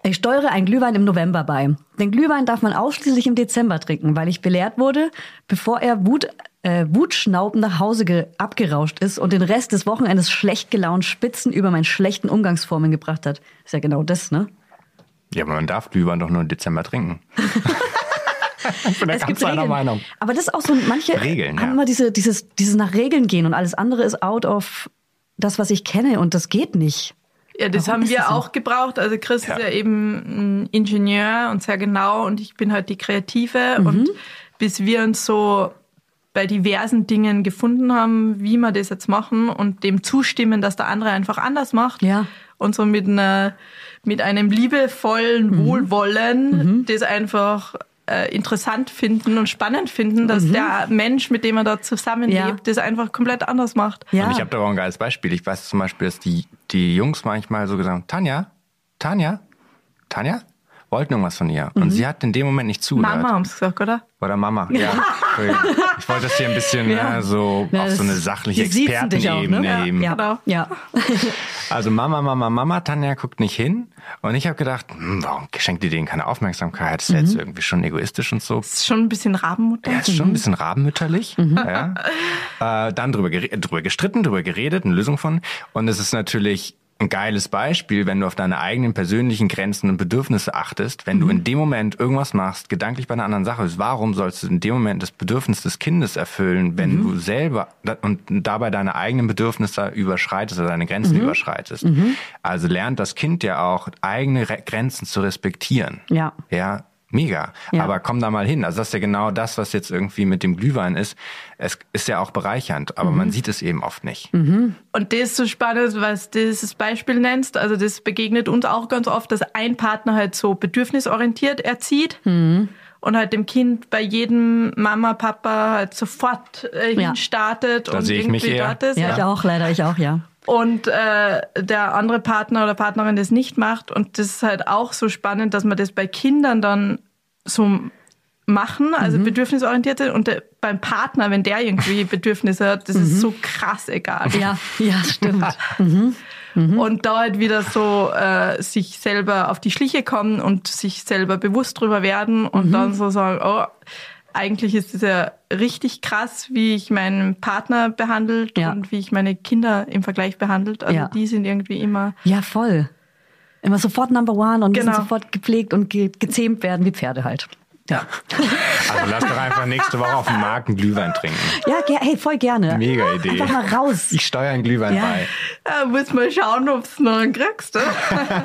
Speaker 5: Ich steuere ein Glühwein im November bei. Den Glühwein darf man ausschließlich im Dezember trinken, weil ich belehrt wurde, bevor er Wut, äh, wutschnaubend nach Hause ge abgerauscht ist und den Rest des Wochenendes schlecht gelaunt Spitzen über meinen schlechten Umgangsformen gebracht hat. Ist ja genau das, ne?
Speaker 1: Ja, aber man darf Glühwein doch nur im Dezember trinken. [LAUGHS] ich bin da ganz einer
Speaker 5: Regeln.
Speaker 1: Meinung.
Speaker 5: Aber das ist auch so, manche
Speaker 1: Regeln,
Speaker 5: haben
Speaker 1: ja.
Speaker 5: immer diese, dieses, dieses nach Regeln gehen und alles andere ist out of das, was ich kenne und das geht nicht.
Speaker 2: Ja, das
Speaker 5: Warum
Speaker 2: haben wir
Speaker 5: das so?
Speaker 2: auch gebraucht. Also Chris
Speaker 1: Ja.
Speaker 2: ist ja eben ein Ingenieur und sehr genau und ich bin halt die Kreative.
Speaker 5: Mhm.
Speaker 2: Und bis wir uns so bei diversen Dingen gefunden haben, wie wir das jetzt machen und dem zustimmen, dass der andere einfach anders macht.
Speaker 5: Ja.
Speaker 2: Und so mit einer, mit einem liebevollen
Speaker 5: Mhm.
Speaker 2: Wohlwollen, das einfach äh, interessant finden und spannend finden, dass der Mensch, mit dem er da zusammenlebt,
Speaker 5: Mhm. Ja.
Speaker 2: das einfach komplett anders macht.
Speaker 5: Ja.
Speaker 1: Und ich habe da auch ein geiles Beispiel. Ich weiß zum Beispiel, dass die, die Jungs manchmal so gesagt haben, Tanja, Tanja, Tanja, wollten irgendwas von ihr.
Speaker 5: Mhm.
Speaker 1: Und sie hat in dem Moment nicht zugehört.
Speaker 2: Mama haben sie gesagt, oder?
Speaker 1: Oder Mama, ja. [LAUGHS] Ich wollte das hier ein bisschen
Speaker 5: Ja.
Speaker 1: äh, so
Speaker 5: Ja,
Speaker 1: auf so eine sachliche
Speaker 5: die siezen dich auch, ne?
Speaker 1: Expertenebene eben.
Speaker 5: Ja.
Speaker 2: Genau.
Speaker 5: ja. [LAUGHS]
Speaker 1: Also Mama, Mama, Mama, Tanja guckt nicht hin. Und ich habe gedacht, hm, warum schenkt ihr denen keine Aufmerksamkeit? Das ist ja
Speaker 5: Mhm.
Speaker 1: jetzt irgendwie schon egoistisch und so.
Speaker 2: Das ist schon ein bisschen Rabenmutter.
Speaker 1: Ja, ist schon ein bisschen rabenmütterlich.
Speaker 5: Mhm.
Speaker 1: Ja. Äh, dann drüber, drüber gestritten, drüber geredet, eine Lösung von. Und es ist natürlich ein geiles Beispiel, wenn du auf deine eigenen persönlichen Grenzen und Bedürfnisse achtest. Wenn du in dem Moment irgendwas machst, gedanklich bei einer anderen Sache bist, warum sollst du in dem Moment das Bedürfnis des Kindes erfüllen, wenn du selber und dabei deine eigenen Bedürfnisse überschreitest oder deine Grenzen überschreitest? Also lernt das Kind ja auch, eigene Re Grenzen zu respektieren.
Speaker 5: Ja.
Speaker 1: Ja, mega.
Speaker 5: Ja.
Speaker 1: Aber komm da mal hin. Also das ist ja genau das, was jetzt irgendwie mit dem Glühwein ist. Es ist ja auch bereichernd, aber
Speaker 5: Mhm.
Speaker 1: man sieht es eben oft nicht.
Speaker 2: Und das ist so spannend, was du dieses Beispiel nennst. Also das begegnet uns auch ganz oft, dass ein Partner halt so bedürfnisorientiert erzieht
Speaker 5: Mhm.
Speaker 2: und halt dem Kind bei jedem Mama, Papa halt sofort äh,
Speaker 5: Ja.
Speaker 2: hinstartet
Speaker 1: Da
Speaker 2: und
Speaker 1: sehe ich mich
Speaker 2: irgendwie
Speaker 1: eher.
Speaker 2: dort ist.
Speaker 5: Ja, ich auch, leider, ich auch, ja.
Speaker 2: Und äh, der andere Partner oder Partnerin das nicht macht. Und das ist halt auch so spannend, dass man das bei Kindern dann so machen, also
Speaker 5: Mhm.
Speaker 2: bedürfnisorientiert sind. Und der, beim Partner, wenn der irgendwie [LAUGHS] Bedürfnisse hat, das ist so krass egal.
Speaker 5: Mhm. Ja, ja, [LAUGHS] stimmt.
Speaker 2: Und da halt wieder so äh, sich selber auf die Schliche kommen und sich selber bewusst drüber werden und
Speaker 5: Mhm.
Speaker 2: dann so sagen, oh, eigentlich ist es ja richtig krass, wie ich meinen Partner behandelt
Speaker 5: Ja.
Speaker 2: und wie ich meine Kinder im Vergleich behandelt. Also
Speaker 5: Ja.
Speaker 2: die sind irgendwie immer
Speaker 5: Ja, voll. Immer sofort Number One und müssen
Speaker 2: Genau.
Speaker 5: sofort gepflegt und ge gezähmt werden wie Pferde halt. Ja,
Speaker 1: Also lass doch einfach nächste Woche auf dem Markt einen Glühwein trinken.
Speaker 5: ja hey, voll gerne.
Speaker 1: Mega Idee.
Speaker 5: Einfach mal raus.
Speaker 1: Ich steuere einen Glühwein
Speaker 5: Ja.
Speaker 1: bei.
Speaker 2: Ja, muss mal schauen, ob du noch einen kriegst.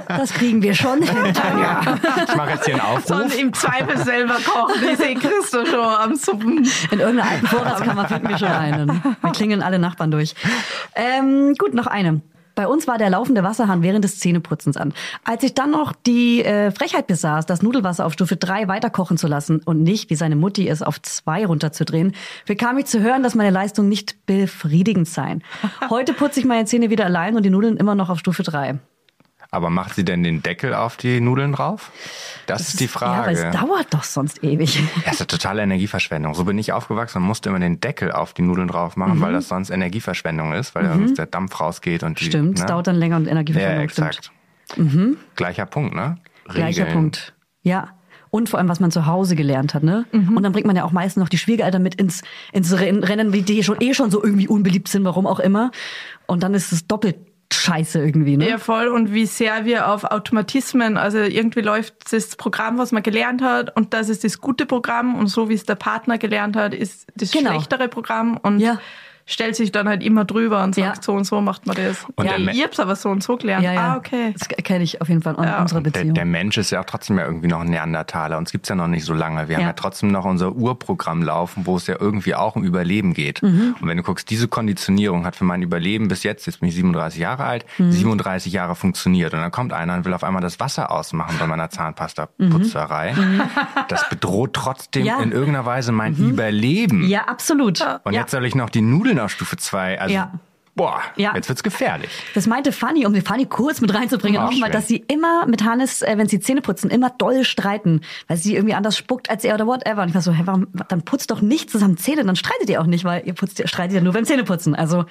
Speaker 5: Das kriegen wir schon hin, [LAUGHS] Tanja.
Speaker 1: Ich mache jetzt hier einen Aufruf.
Speaker 2: Sondern im Zweifel selber kochen. Ich sehe Christo schon am Suppen.
Speaker 5: In irgendeiner alten Vorratskammer finden wir schon einen. Wir klingeln alle Nachbarn durch. Ähm, gut, noch eine. Bei uns war der laufende Wasserhahn während des Zähneputzens an. Als ich dann noch die äh, Frechheit besaß, das Nudelwasser auf Stufe 3 weiterkochen zu lassen und nicht, wie seine Mutti es auf 2 runterzudrehen, bekam ich zu hören, dass meine Leistungen nicht befriedigend seien. [LAUGHS] Heute putze ich meine Zähne wieder allein und die Nudeln immer noch auf Stufe 3.
Speaker 1: Aber macht sie denn den Deckel auf die Nudeln drauf? Das, ist die
Speaker 5: Ja, weil
Speaker 1: Frage.
Speaker 5: es dauert doch sonst ewig. [LAUGHS]
Speaker 1: Ja, ist eine totale Energieverschwendung. So bin ich aufgewachsen und musste immer den Deckel auf die Nudeln drauf machen, weil das sonst Energieverschwendung ist, weil sonst der Dampf rausgeht und die.
Speaker 5: Mhm. Stimmt,
Speaker 1: ne?
Speaker 5: es dauert dann länger und
Speaker 1: Ja,
Speaker 5: Energieverschwendung. stimmt.
Speaker 1: exakt. Gleicher Punkt, ne?
Speaker 5: Gleicher
Speaker 1: Regeln.
Speaker 5: Punkt. Ja. Und vor allem, was man zu Hause gelernt hat, ne? Und dann bringt man ja auch meistens noch die Schwiegereltern mit ins, ins Ren- Rennen, wie die schon eh schon so irgendwie unbeliebt sind, warum auch immer. Und dann ist es doppelt scheiße irgendwie, ne?
Speaker 2: Ja, voll. Und wie sehr wir auf Automatismen, also irgendwie läuft das Programm, was man gelernt hat, und das ist das gute Programm. Und so wie es der Partner gelernt hat, ist das
Speaker 5: Genau.
Speaker 2: schlechtere Programm. Und
Speaker 5: Ja.
Speaker 2: Stellt sich dann halt immer drüber und sagt,
Speaker 5: Ja.
Speaker 2: so und so macht man das.
Speaker 1: Und
Speaker 2: ja,
Speaker 1: der
Speaker 2: ich hab's aber so und so gelernt.
Speaker 5: Ja, ja.
Speaker 2: Ah, okay.
Speaker 5: Das kenne ich auf jeden Fall in
Speaker 2: Ja.
Speaker 5: unserer
Speaker 1: Der,
Speaker 5: Beziehung.
Speaker 1: der Mensch ist ja auch trotzdem ja irgendwie noch ein Neandertaler. Uns gibt's ja noch nicht so lange. Wir haben
Speaker 5: Ja.
Speaker 1: trotzdem noch unser Urprogramm laufen, wo es ja irgendwie auch um Überleben geht.
Speaker 5: Mhm.
Speaker 1: Und wenn du guckst, diese Konditionierung hat für mein Überleben bis jetzt, jetzt bin ich 37 Jahre alt,
Speaker 5: Mhm.
Speaker 1: 37 Jahre funktioniert. Und dann kommt einer und will auf einmal das Wasser ausmachen bei meiner Zahnpasta-Putzerei. Das bedroht trotzdem
Speaker 5: Mhm. Ja. Mhm.
Speaker 1: in irgendeiner Weise mein Überleben.
Speaker 5: ja, absolut.
Speaker 1: Und
Speaker 5: ja.
Speaker 1: jetzt soll ich noch die Nudeln auf Stufe 2. Also
Speaker 5: Ja.
Speaker 1: boah,
Speaker 5: Ja.
Speaker 1: jetzt wird's gefährlich.
Speaker 5: Das meinte Fanny, um die Fanny kurz mit reinzubringen, auch mal, dass sie immer mit Hannes, äh, wenn sie Zähne putzen, immer doll streiten, weil sie irgendwie anders spuckt als er oder whatever. Und ich war so, hä, warum, dann putzt doch nicht zusammen Zähne, dann streitet ihr auch nicht, weil ihr putzt, streitet ja nur beim Zähneputzen. Also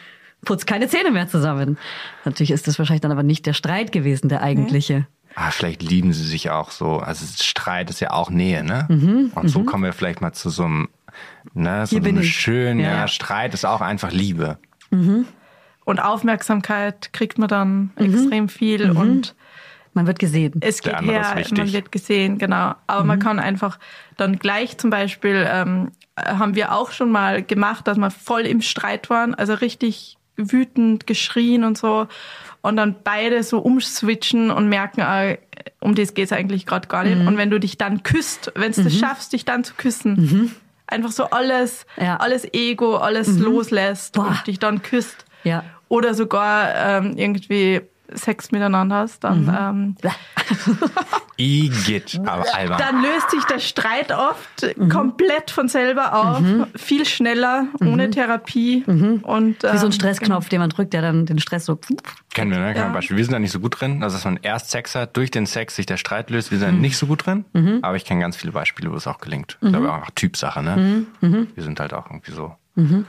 Speaker 5: putzt keine Zähne mehr zusammen. Natürlich ist das wahrscheinlich dann aber nicht der Streit gewesen, der eigentliche.
Speaker 1: Ah, vielleicht lieben sie sich auch so. Also Streit ist ja auch Nähe, ne?
Speaker 5: Mhm,
Speaker 1: Und so kommen wir vielleicht mal zu so einem, ne, so
Speaker 5: Hier bin ich.
Speaker 1: schönen,
Speaker 5: Ja,
Speaker 1: ja. Streit ist auch einfach Liebe.
Speaker 2: Und Aufmerksamkeit kriegt man dann
Speaker 5: Mhm.
Speaker 2: extrem viel und
Speaker 5: Man wird gesehen.
Speaker 2: es geht her, man wird gesehen, genau. Aber
Speaker 5: Mhm.
Speaker 2: man kann einfach dann gleich zum Beispiel, ähm, haben wir auch schon mal gemacht, dass wir voll im Streit waren, also richtig wütend geschrien und so. Und dann beide so umswitchen und merken, ah, um das geht's eigentlich gerade gar
Speaker 5: Mhm.
Speaker 2: nicht. Und wenn du dich dann küsst, wenn du das schaffst, dich dann zu küssen, einfach so alles,
Speaker 5: Mhm. Ja. Mhm.
Speaker 2: alles Ego, alles loslässt
Speaker 5: Boah.
Speaker 2: und dich dann küsst
Speaker 5: Ja.
Speaker 2: oder sogar ähm, irgendwie Sex miteinander hast, dann,
Speaker 5: Mhm.
Speaker 2: ähm, [LAUGHS]
Speaker 1: Igitt, aber albern.
Speaker 2: dann löst sich der Streit oft
Speaker 5: Mhm.
Speaker 2: komplett von selber auf, viel schneller, ohne Therapie. Und,
Speaker 5: Mhm. Wie so
Speaker 2: ähm,
Speaker 5: ein Stressknopf, den man drückt, der dann den Stress so.
Speaker 1: Kennen wir, ne? Kennen wir
Speaker 2: Ja.
Speaker 1: Beispiel. Wir sind da nicht so gut drin. Also, dass man erst Sex hat, durch den Sex sich der Streit löst. Wir
Speaker 5: Mhm.
Speaker 1: sind nicht so gut drin. Aber ich kenne ganz viele Beispiele, wo es auch gelingt.
Speaker 5: Mhm.
Speaker 1: Ich glaube auch Typsache, ne? Wir sind halt auch irgendwie so.
Speaker 5: Mhm.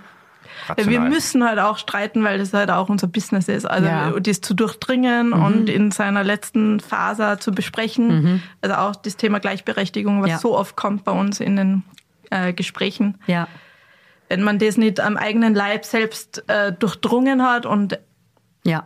Speaker 2: Ja, wir
Speaker 1: rational.
Speaker 2: müssen halt auch streiten, weil das halt auch unser Business ist. Also
Speaker 5: Ja.
Speaker 2: das zu durchdringen und in seiner letzten Phase zu besprechen. Also auch das Thema Gleichberechtigung, was
Speaker 5: Ja.
Speaker 2: so oft kommt bei uns in den äh, Gesprächen.
Speaker 5: Ja.
Speaker 2: Wenn man das nicht am eigenen Leib selbst äh, durchdrungen hat und
Speaker 5: Ja.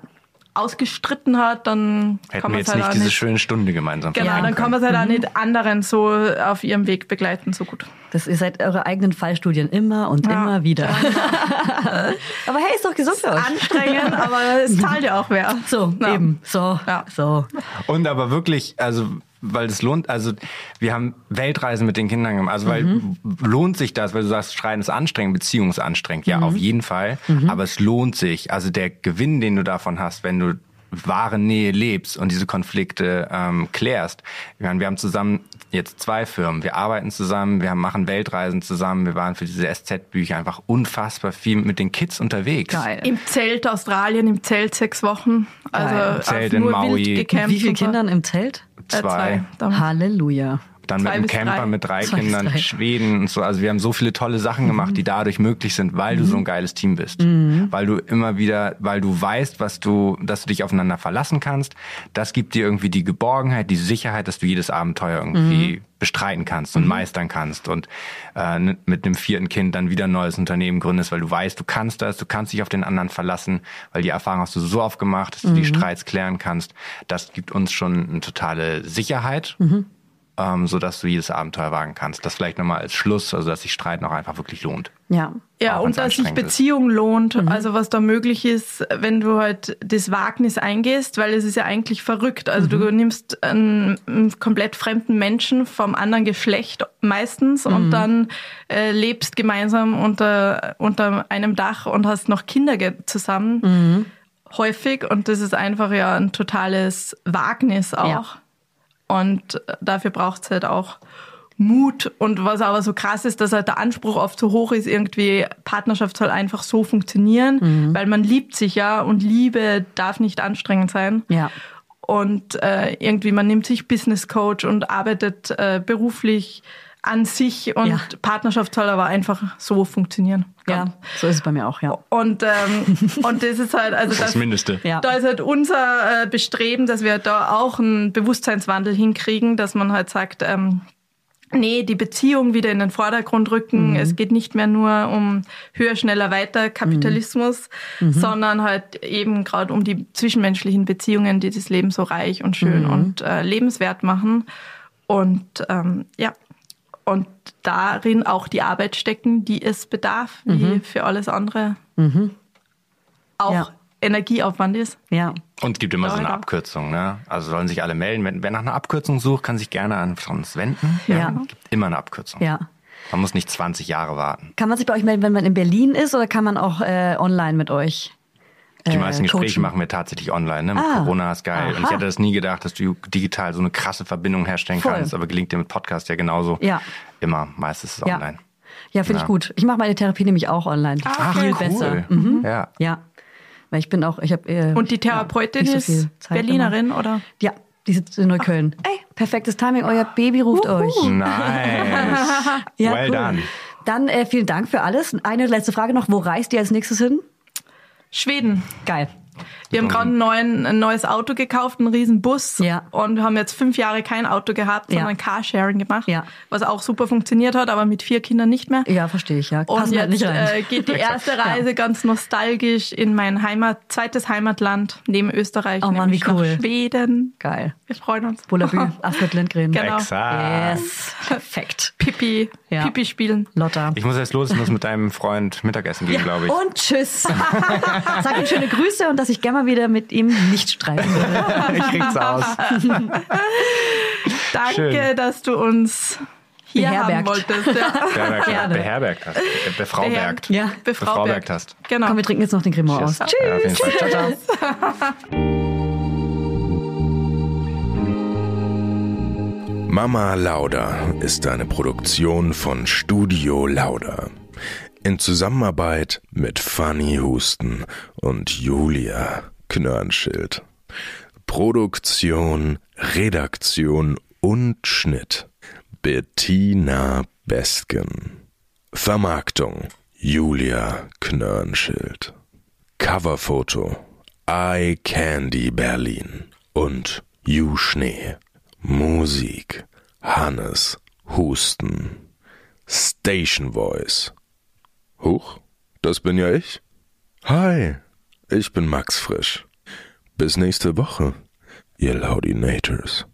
Speaker 2: Ausgestritten hat, dann
Speaker 1: Hätten
Speaker 2: kann
Speaker 1: wir jetzt
Speaker 2: halt
Speaker 1: nicht diese
Speaker 2: nicht.
Speaker 1: schöne Stunde gemeinsam
Speaker 2: Genau, dann kann man es halt auch nicht anderen so auf ihrem Weg begleiten, so gut.
Speaker 5: Das ihr seid eure eigenen Fallstudien immer und
Speaker 2: Ja.
Speaker 5: immer wieder. [LAUGHS] aber hey, ist doch gesund für euch.
Speaker 2: Anstrengend, aber es [LAUGHS] zahlt ja auch wer.
Speaker 5: So,
Speaker 2: Ja.
Speaker 5: eben. So,
Speaker 2: Ja.
Speaker 5: so.
Speaker 1: Und aber wirklich, also weil es lohnt, also wir haben Weltreisen mit den Kindern gemacht, also weil
Speaker 5: Mhm.
Speaker 1: lohnt sich das, weil du sagst, Schreien ist anstrengend, Beziehung ist anstrengend,
Speaker 5: Mhm.
Speaker 1: ja, auf jeden Fall, aber es lohnt sich, also der Gewinn, den du davon hast, wenn du wahre Nähe lebst und diese Konflikte ähm, klärst. Ich meine, wir haben zusammen jetzt zwei Firmen, wir arbeiten zusammen, wir haben, machen Weltreisen zusammen, wir waren für diese SZ-Bücher einfach unfassbar viel mit den Kids unterwegs.
Speaker 5: Geil.
Speaker 2: Im Zelt Australien, im Zelt sechs Wochen. Also
Speaker 5: Geil.
Speaker 1: Im Zelt in
Speaker 2: nur
Speaker 1: Maui.
Speaker 2: wild
Speaker 1: Mit
Speaker 2: gecampt.
Speaker 5: Wie viele. Kindern im Zelt?
Speaker 2: Äh,
Speaker 1: Zwei.
Speaker 5: Halleluja.
Speaker 1: Dann mit
Speaker 2: Zwei
Speaker 1: einem
Speaker 2: bis
Speaker 1: Camper
Speaker 2: drei.
Speaker 1: mit drei
Speaker 5: Zwei
Speaker 1: Kindern. Schweden und so. Also wir haben so viele tolle Sachen gemacht, die dadurch möglich sind, weil du so ein geiles Team bist. Weil du immer wieder, weil du weißt, was du, dass du dich aufeinander verlassen kannst. Das gibt dir irgendwie die Geborgenheit, die Sicherheit, dass du jedes Abenteuer irgendwie bestreiten kannst und meistern kannst und äh, mit einem vierten Kind dann wieder ein neues Unternehmen gründest, weil du weißt, du kannst das, du kannst dich auf den anderen verlassen, weil die Erfahrung hast du so oft gemacht, dass du die Streits klären kannst. Das gibt uns schon eine totale Sicherheit ähm, so dass du jedes Abenteuer wagen kannst. Das vielleicht nochmal als Schluss, also dass sich Streiten auch einfach wirklich lohnt.
Speaker 5: Ja.
Speaker 2: Ja, und dass sich
Speaker 1: anstrengend ist.
Speaker 2: Beziehung lohnt,
Speaker 5: Mhm.
Speaker 2: also was da möglich ist, wenn du halt das Wagnis eingehst, weil es ist ja eigentlich verrückt. Also du
Speaker 5: Mhm.
Speaker 2: nimmst einen, einen komplett fremden Menschen vom anderen Geschlecht meistens
Speaker 5: Mhm.
Speaker 2: und dann äh, lebst gemeinsam unter, unter einem Dach und hast noch Kinder ge- zusammen.
Speaker 5: Mhm.
Speaker 2: Häufig und das ist einfach ja ein totales Wagnis auch.
Speaker 5: Ja.
Speaker 2: Und dafür braucht es halt auch Mut. Und was aber so krass ist, dass halt der Anspruch oft so hoch ist, irgendwie Partnerschaft soll einfach so funktionieren,
Speaker 5: Mhm.
Speaker 2: weil man liebt sich ja und Liebe darf nicht anstrengend sein.
Speaker 5: Ja.
Speaker 2: Und äh, irgendwie man nimmt sich Business Coach und arbeitet äh, beruflich an sich und
Speaker 5: Ja.
Speaker 2: Partnerschaft soll aber einfach so funktionieren.
Speaker 5: Ja, so ist es bei mir auch, ja.
Speaker 2: Und, ähm, [LAUGHS] und das ist halt, also das,
Speaker 1: Mindeste.
Speaker 5: Ja.
Speaker 2: da ist halt unser äh, Bestreben, dass wir da auch einen Bewusstseinswandel hinkriegen, dass man halt sagt, ähm, nee, die Beziehung wieder in den Vordergrund rücken.
Speaker 5: Mhm.
Speaker 2: Es geht nicht mehr nur um höher, schneller, weiter Kapitalismus,
Speaker 5: Mhm.
Speaker 2: sondern halt eben gerade um die zwischenmenschlichen Beziehungen, die das Leben so reich und schön
Speaker 5: Mhm.
Speaker 2: und äh, lebenswert machen. Und ähm, ja, und darin auch die Arbeit stecken, die es bedarf, wie für alles andere auch
Speaker 5: Ja.
Speaker 2: Energieaufwand ist.
Speaker 5: Ja.
Speaker 1: Und es gibt immer so eine
Speaker 2: Leider.
Speaker 1: Abkürzung, ne? Also sollen sich alle melden. Wenn, wer nach einer Abkürzung sucht, kann sich gerne an uns wenden.
Speaker 5: Ja.
Speaker 1: Gibt immer eine Abkürzung.
Speaker 5: Ja.
Speaker 1: Man muss nicht 20 Jahre warten.
Speaker 5: Kann man sich bei euch melden, wenn man in Berlin ist oder kann man auch äh, online mit euch?
Speaker 1: Die
Speaker 5: äh,
Speaker 1: meisten Gespräche
Speaker 5: coachen?
Speaker 1: machen wir tatsächlich online. Ne? Mit
Speaker 5: Ah.
Speaker 1: Corona ist geil. Und ich
Speaker 5: Aha.
Speaker 1: hätte das nie gedacht, dass du digital so eine krasse Verbindung herstellen
Speaker 5: Voll.
Speaker 1: kannst. Aber gelingt dir mit Podcast ja genauso.
Speaker 5: Ja.
Speaker 1: Immer. Meistens ist es
Speaker 5: Ja.
Speaker 1: online.
Speaker 5: Ja, finde ich
Speaker 1: Ja.
Speaker 5: gut. Ich mache meine Therapie nämlich auch online.
Speaker 2: Ah,
Speaker 5: Viel
Speaker 2: okay.
Speaker 5: besser. Mhm.
Speaker 1: Ja.
Speaker 5: Ja. Weil ich bin auch, ich habe äh,
Speaker 2: Und die Therapeutin
Speaker 5: nicht so
Speaker 2: ist Berlinerin, oder?
Speaker 5: Ja, die sitzt in Neukölln. Ey, perfektes Timing, euer Baby ruft euch.
Speaker 1: Nice. [LAUGHS]
Speaker 5: Ja,
Speaker 1: well
Speaker 5: cool.
Speaker 1: done.
Speaker 5: Dann äh, vielen Dank für alles. Eine letzte Frage noch. Wo reist ihr als nächstes hin?
Speaker 2: Schweden.
Speaker 5: Geil.
Speaker 2: Wir haben gerade ein, neuen, ein neues Auto gekauft, einen riesen Bus.
Speaker 5: Ja.
Speaker 2: Und haben jetzt fünf Jahre kein Auto gehabt,
Speaker 5: Ja.
Speaker 2: sondern Carsharing gemacht.
Speaker 5: Ja.
Speaker 2: Was auch super funktioniert hat, aber mit vier Kindern nicht mehr.
Speaker 5: Ja, verstehe ich, ja.
Speaker 2: Und
Speaker 5: Passen halt
Speaker 2: jetzt
Speaker 5: nicht rein.
Speaker 2: äh, geht die [LAUGHS] erste Reise ganz nostalgisch in mein Heimat, zweites Heimatland neben Österreich,
Speaker 5: Oh Mann,
Speaker 2: nämlich
Speaker 5: wie cool.
Speaker 2: nach Schweden.
Speaker 5: Geil.
Speaker 2: Wir freuen uns.
Speaker 5: Bullabü, [LAUGHS] Astrid Lindgren.
Speaker 2: Genau.
Speaker 1: Exakt.
Speaker 5: Yes. [LAUGHS] Perfekt.
Speaker 2: Pipi,
Speaker 5: Ja.
Speaker 2: Pipi spielen.
Speaker 5: Lotta.
Speaker 1: Ich muss jetzt los, ich muss mit deinem Freund Mittagessen gehen, glaube ich.
Speaker 5: Und tschüss. [LAUGHS] Sag ihm schöne Grüße und dass ich gerne mal wieder mit ihm nicht streiten würde. [LAUGHS]
Speaker 1: ich krieg's aus. [LAUGHS]
Speaker 2: Danke,
Speaker 1: Schön.
Speaker 2: dass du uns hier haben
Speaker 5: Beherbergt.
Speaker 2: wolltest. Ja.
Speaker 1: Beherbergt, beherbergt hast. Befraubergt.
Speaker 5: Ja.
Speaker 1: Befraubergt hast.
Speaker 2: Genau.
Speaker 5: Komm, wir trinken jetzt noch den Cremant aus. Tschüss.
Speaker 1: Ja, auf jeden Fall. Ciao, ciao.
Speaker 6: Mama Lauda ist eine Produktion von Studio Lauda. In Zusammenarbeit mit Fanny Husten und Julia Knörnschild. Produktion, Redaktion und Schnitt Bettina Besken. Vermarktung Julia Knörnschild. Coverfoto Eye Candy Berlin und You Schnee. Musik Hannes Husten. Station Voice. Huch, das bin ja ich. Hi, ich bin Max Frisch. Bis nächste Woche, ihr Laudinators.